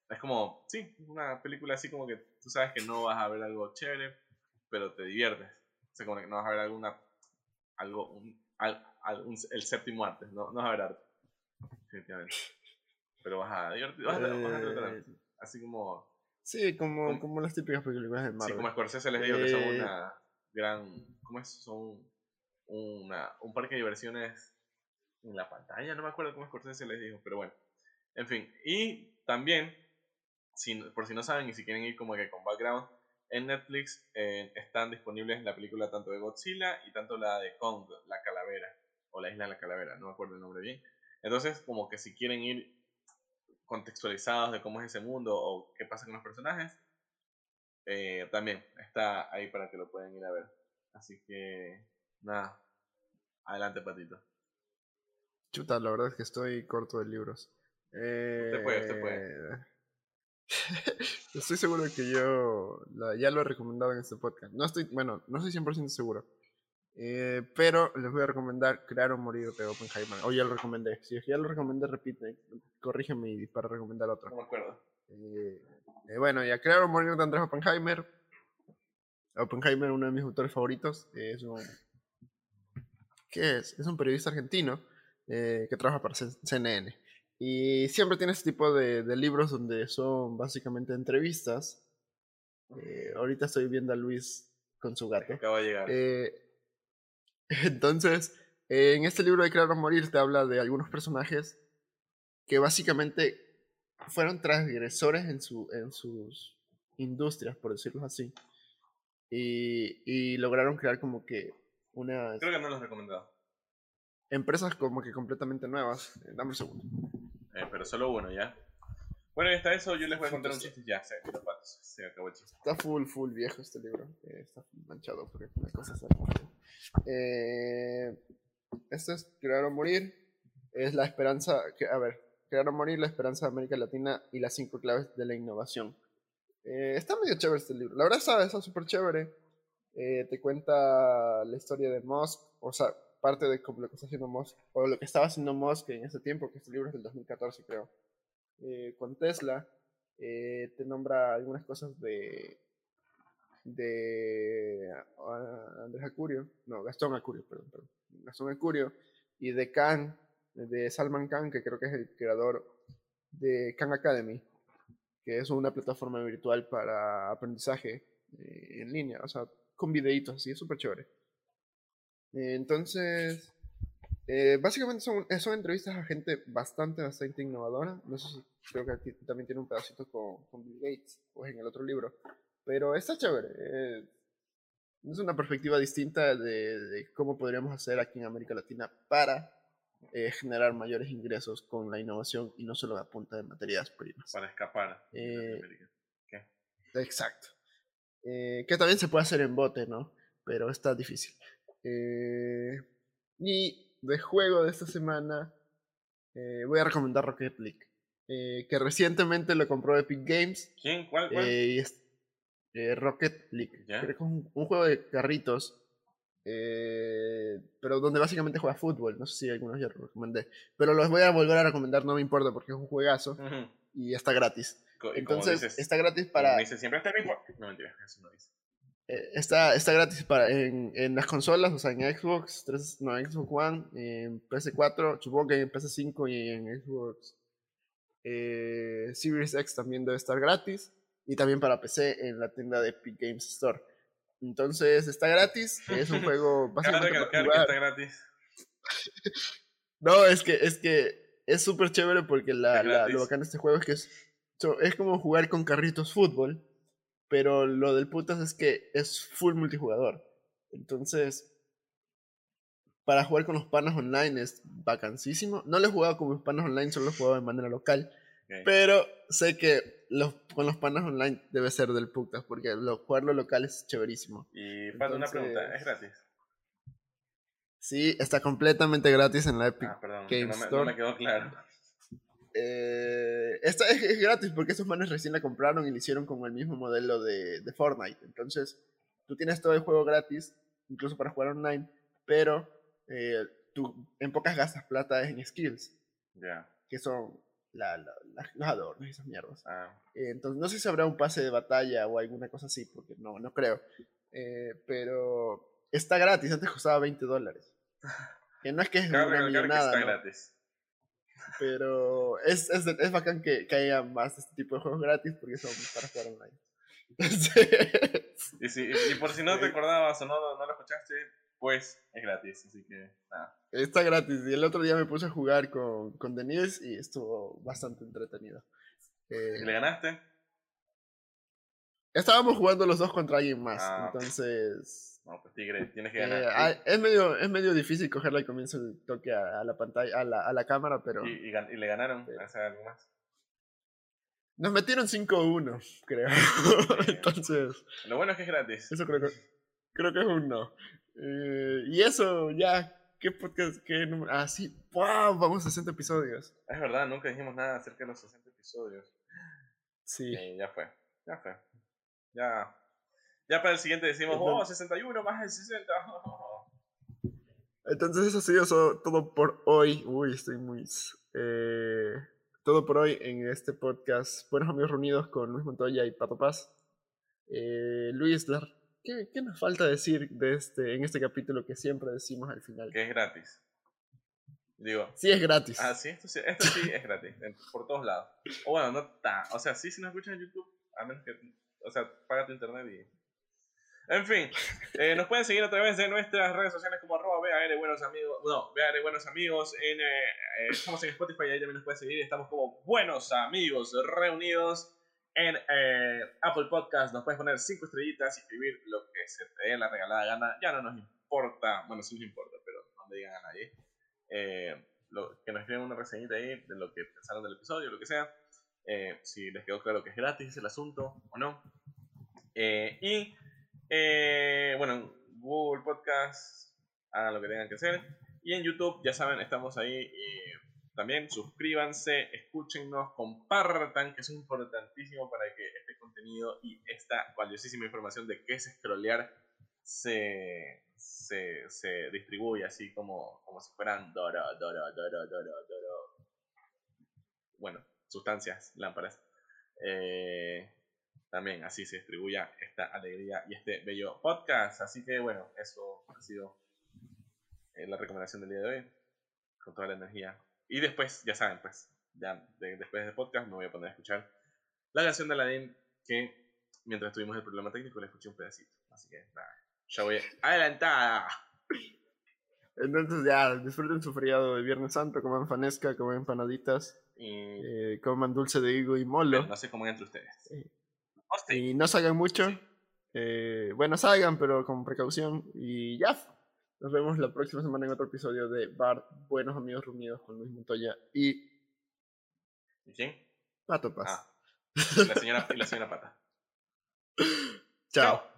Es como, sí, una película así como que tú sabes que no vas a ver algo chévere, pero te diviertes. O sea, como que no vas a ver alguna, algo, un, el séptimo arte, no, no vas a ver arte, definitivamente. Pero vas a divertir, vas a, eh, así como... Sí, como, como, las típicas películas de Marvel. Sí, como Scorsese les digo que son eh, una gran, ¿cómo es? Son una, un parque de diversiones en la pantalla, no me acuerdo cómo Scorsese les dijo, pero bueno. En fin, y también por si no saben y si quieren ir como que con background, en Netflix eh, están disponibles la película tanto de Godzilla y tanto la de Kong, la calavera, o la isla de la calavera, no me acuerdo el nombre bien. Entonces, como que si quieren ir contextualizados de cómo es ese mundo o qué pasa con los personajes, eh, también está ahí para que lo puedan ir a ver. Así que, nada, adelante, Patito. Chuta, la verdad es que estoy corto de libros. Eh, usted puede, usted puede. estoy seguro que yo ya lo he recomendado en este podcast. No estoy, bueno, no estoy 100% seguro. Eh, pero les voy a recomendar Crear o Morir de Oppenheimer. O ya lo recomendé. Si ya lo recomendé, repite. Corrígeme para recomendar otro. No me acuerdo. Eh, eh, bueno, ya Crear o Morir de Andrés Oppenheimer. Oppenheimer, uno de mis autores favoritos. es un. ¿Qué es? Es un periodista argentino que trabaja para CNN. Y siempre tiene este tipo de, libros donde son básicamente entrevistas. Eh, ahorita estoy viendo a Luis con su gato. Acaba de llegar. Eh, entonces, en este libro de Crear o Morir te habla de algunos personajes que básicamente fueron transgresores en, su, en sus industrias, por decirlo así. Y, y lograron crear como que una... Creo que no los he recomendado. Empresas como que completamente nuevas. Eh, dame un segundo. Eh, pero solo uno, ¿ya? Bueno, está eso, yo les voy a contar un chiste ya, se, se acabó el chiste. Está full, full viejo este libro. Eh, está manchado porque una cosa es eh, Esto es Crear o Morir. Es la esperanza, que, a ver, Crear o Morir, la esperanza de América Latina y las cinco claves de la innovación. Eh, está medio chévere este libro. La verdad está, está súper chévere. te cuenta la historia de Musk, o sea, parte de lo que está haciendo Musk, o lo que estaba haciendo Musk en ese tiempo, que este libro es del 2014 creo, eh, con Tesla, eh, te nombra algunas cosas de de uh, Andrés Acurio, no, Gastón Acurio, perdón, perdón, Gastón Acurio, y de Khan, de Salman Khan, que creo que es el creador de Khan Academy, que es una plataforma virtual para aprendizaje eh, en línea, o sea, con videitos así, es súper chévere. Entonces, eh, básicamente son, son, entrevistas a gente bastante, bastante innovadora. No sé si creo que aquí también tiene un pedacito con, con Bill Gates, pues en el otro libro. Pero está chévere. Eh, es una perspectiva distinta de, cómo podríamos hacer aquí en América Latina para eh, generar mayores ingresos con la innovación y no solo a punta de materias primas. Para escapar. Eh, ¿Qué? Exacto. que también se puede hacer en bote, ¿no? Pero está difícil. Eh, y de juego de esta semana eh, voy a recomendar Rocket League. Eh, que recientemente lo compró Epic Games. ¿Quién? ¿Cuál? Rocket League. es un, juego de carritos. pero donde básicamente juega fútbol. No sé si algunos ya lo recomendé. Pero los voy a volver a recomendar, no me importa porque es un juegazo. Y está gratis. Entonces, está gratis para. siempre está No mentira, eso no dice. Está, está gratis para, en, en, las consolas, o sea, en Xbox 3, no, en Xbox One, en PS4, supongo que en PS5 y en Xbox eh, Series X también debe estar gratis. Y también para PC en la tienda de Epic Games Store. Entonces está gratis, es un juego básicamente está gratis. no, es que es que es súper chévere porque la, la, lo bacán de este juego es que es, es como jugar con carritos fútbol, pero lo del putas es que es full multijugador. Entonces, para jugar con los panas online es vacancísimo. No lo he jugado con mis panas online, solo lo he jugado de manera local. Pero sé que los, con los panas online debe ser del putas, porque lo, jugarlo local es chéverísimo. Y falta una pregunta, ¿es gratis? Sí, está completamente gratis en la Epic ah, perdón, Game no Store. Me, quedó claro. Eh, esta es, gratis porque esos manes recién la compraron y la hicieron con el mismo modelo de, de Fortnite. Entonces, tú tienes todo el juego gratis, incluso para jugar online, pero eh, tú en pocas gastas plata en skills. Ya. Que son la, la, los adornos y esas mierdas. Ah. Eh, entonces, no sé si habrá un pase de batalla o alguna cosa así, porque no, no creo. Eh, pero está gratis, antes costaba 20 dólares. Que no es que es una millonada. Está gratis. Pero es, es, es bacán que, que, haya más este tipo de juegos gratis porque son para jugar online. y, si, y, por si no te acordabas o no, no lo escuchaste, pues es gratis, así que nada. Está gratis. Y el otro día me puse a jugar con, con Denise y estuvo bastante entretenido. Eh, ¿Y le ganaste? Estábamos jugando los dos contra alguien más, ah, entonces... No, pues Tigre, tienes que ganar. Eh, es, medio, es medio difícil cogerla al comienzo el toque a, la pantalla, a la, a la cámara, pero... ¿Y, y, le ganaron? ¿Hace algo más? Nos metieron 5-1, creo. entonces... Lo bueno es que es gratis. Eso creo que, creo que es un no. Eh, y eso, ya, ¿qué podcast? Qué número? Ah, sí, wow, vamos a 60 episodios. Es verdad, nunca dijimos nada acerca de los 60 episodios. Sí. ya fue, ya fue. Ya, ya para el siguiente decimos, oh, 61 más el 60. Entonces eso ha sido todo por hoy. Uy, estoy muy... Eh, todo por hoy en este podcast. Buenos amigos reunidos con Luis Montoya y Pato Paz. Eh, Luis, ¿Qué, ¿Qué, nos falta decir de este, en este capítulo que siempre decimos al final? Que es gratis. Digo. Sí, es gratis. Ah, sí, esto sí, esto sí es gratis. Por todos lados. O bueno, no está. O sea, sí, si nos escuchan en YouTube, a menos que. O sea, paga tu internet y. En fin, eh, nos pueden seguir a través de nuestras redes sociales como arroba BAR Buenos Amigos. No, BAR Buenos Amigos. En, eh, eh, estamos en Spotify ahí también nos pueden seguir. Estamos como Buenos Amigos Reunidos en Apple Podcast. Nos puedes poner 5 estrellitas y escribir lo que se te dé la regalada gana. Ya no nos importa, bueno, sí nos importa, pero no me digan a nadie. Lo, que nos escriban una reseñita ahí de lo que pensaron del episodio, lo que sea. Si les quedó claro que es gratis el asunto o no. y bueno, Google Podcast, hagan lo que tengan que hacer. Y en YouTube, ya saben, estamos ahí también suscríbanse, escúchennos, compartan, que es importantísimo para que este contenido y esta valiosísima información de qué es scrollear se, se, se distribuya así como, como si fueran doro, doro, doro, doro, doro. Bueno, sustancias, lámparas. Eh, también así se distribuya esta alegría y este bello podcast. Así que bueno, eso ha sido eh, la recomendación del día de hoy. Con toda la energía y después, ya saben, pues, ya después del podcast me voy a poner a escuchar la canción de Aladdin que mientras tuvimos el problema técnico le escuché un pedacito. Así que nada, ya voy adelantada. Entonces ya, disfruten su feriado de Viernes Santo, coman fanesca, coman empanaditas, y... Eh, coman dulce de higo y molo. no sé cómo entre ustedes. Eh, y no salgan mucho. Eh, bueno, salgan, pero con precaución. Y ya. Nos vemos la próxima semana en otro episodio de Bar Buenos Amigos Reunidos con Luis Montoya y. ¿Y quién? Pato Paz. Ah. la señora, y la señora Pata. Chao.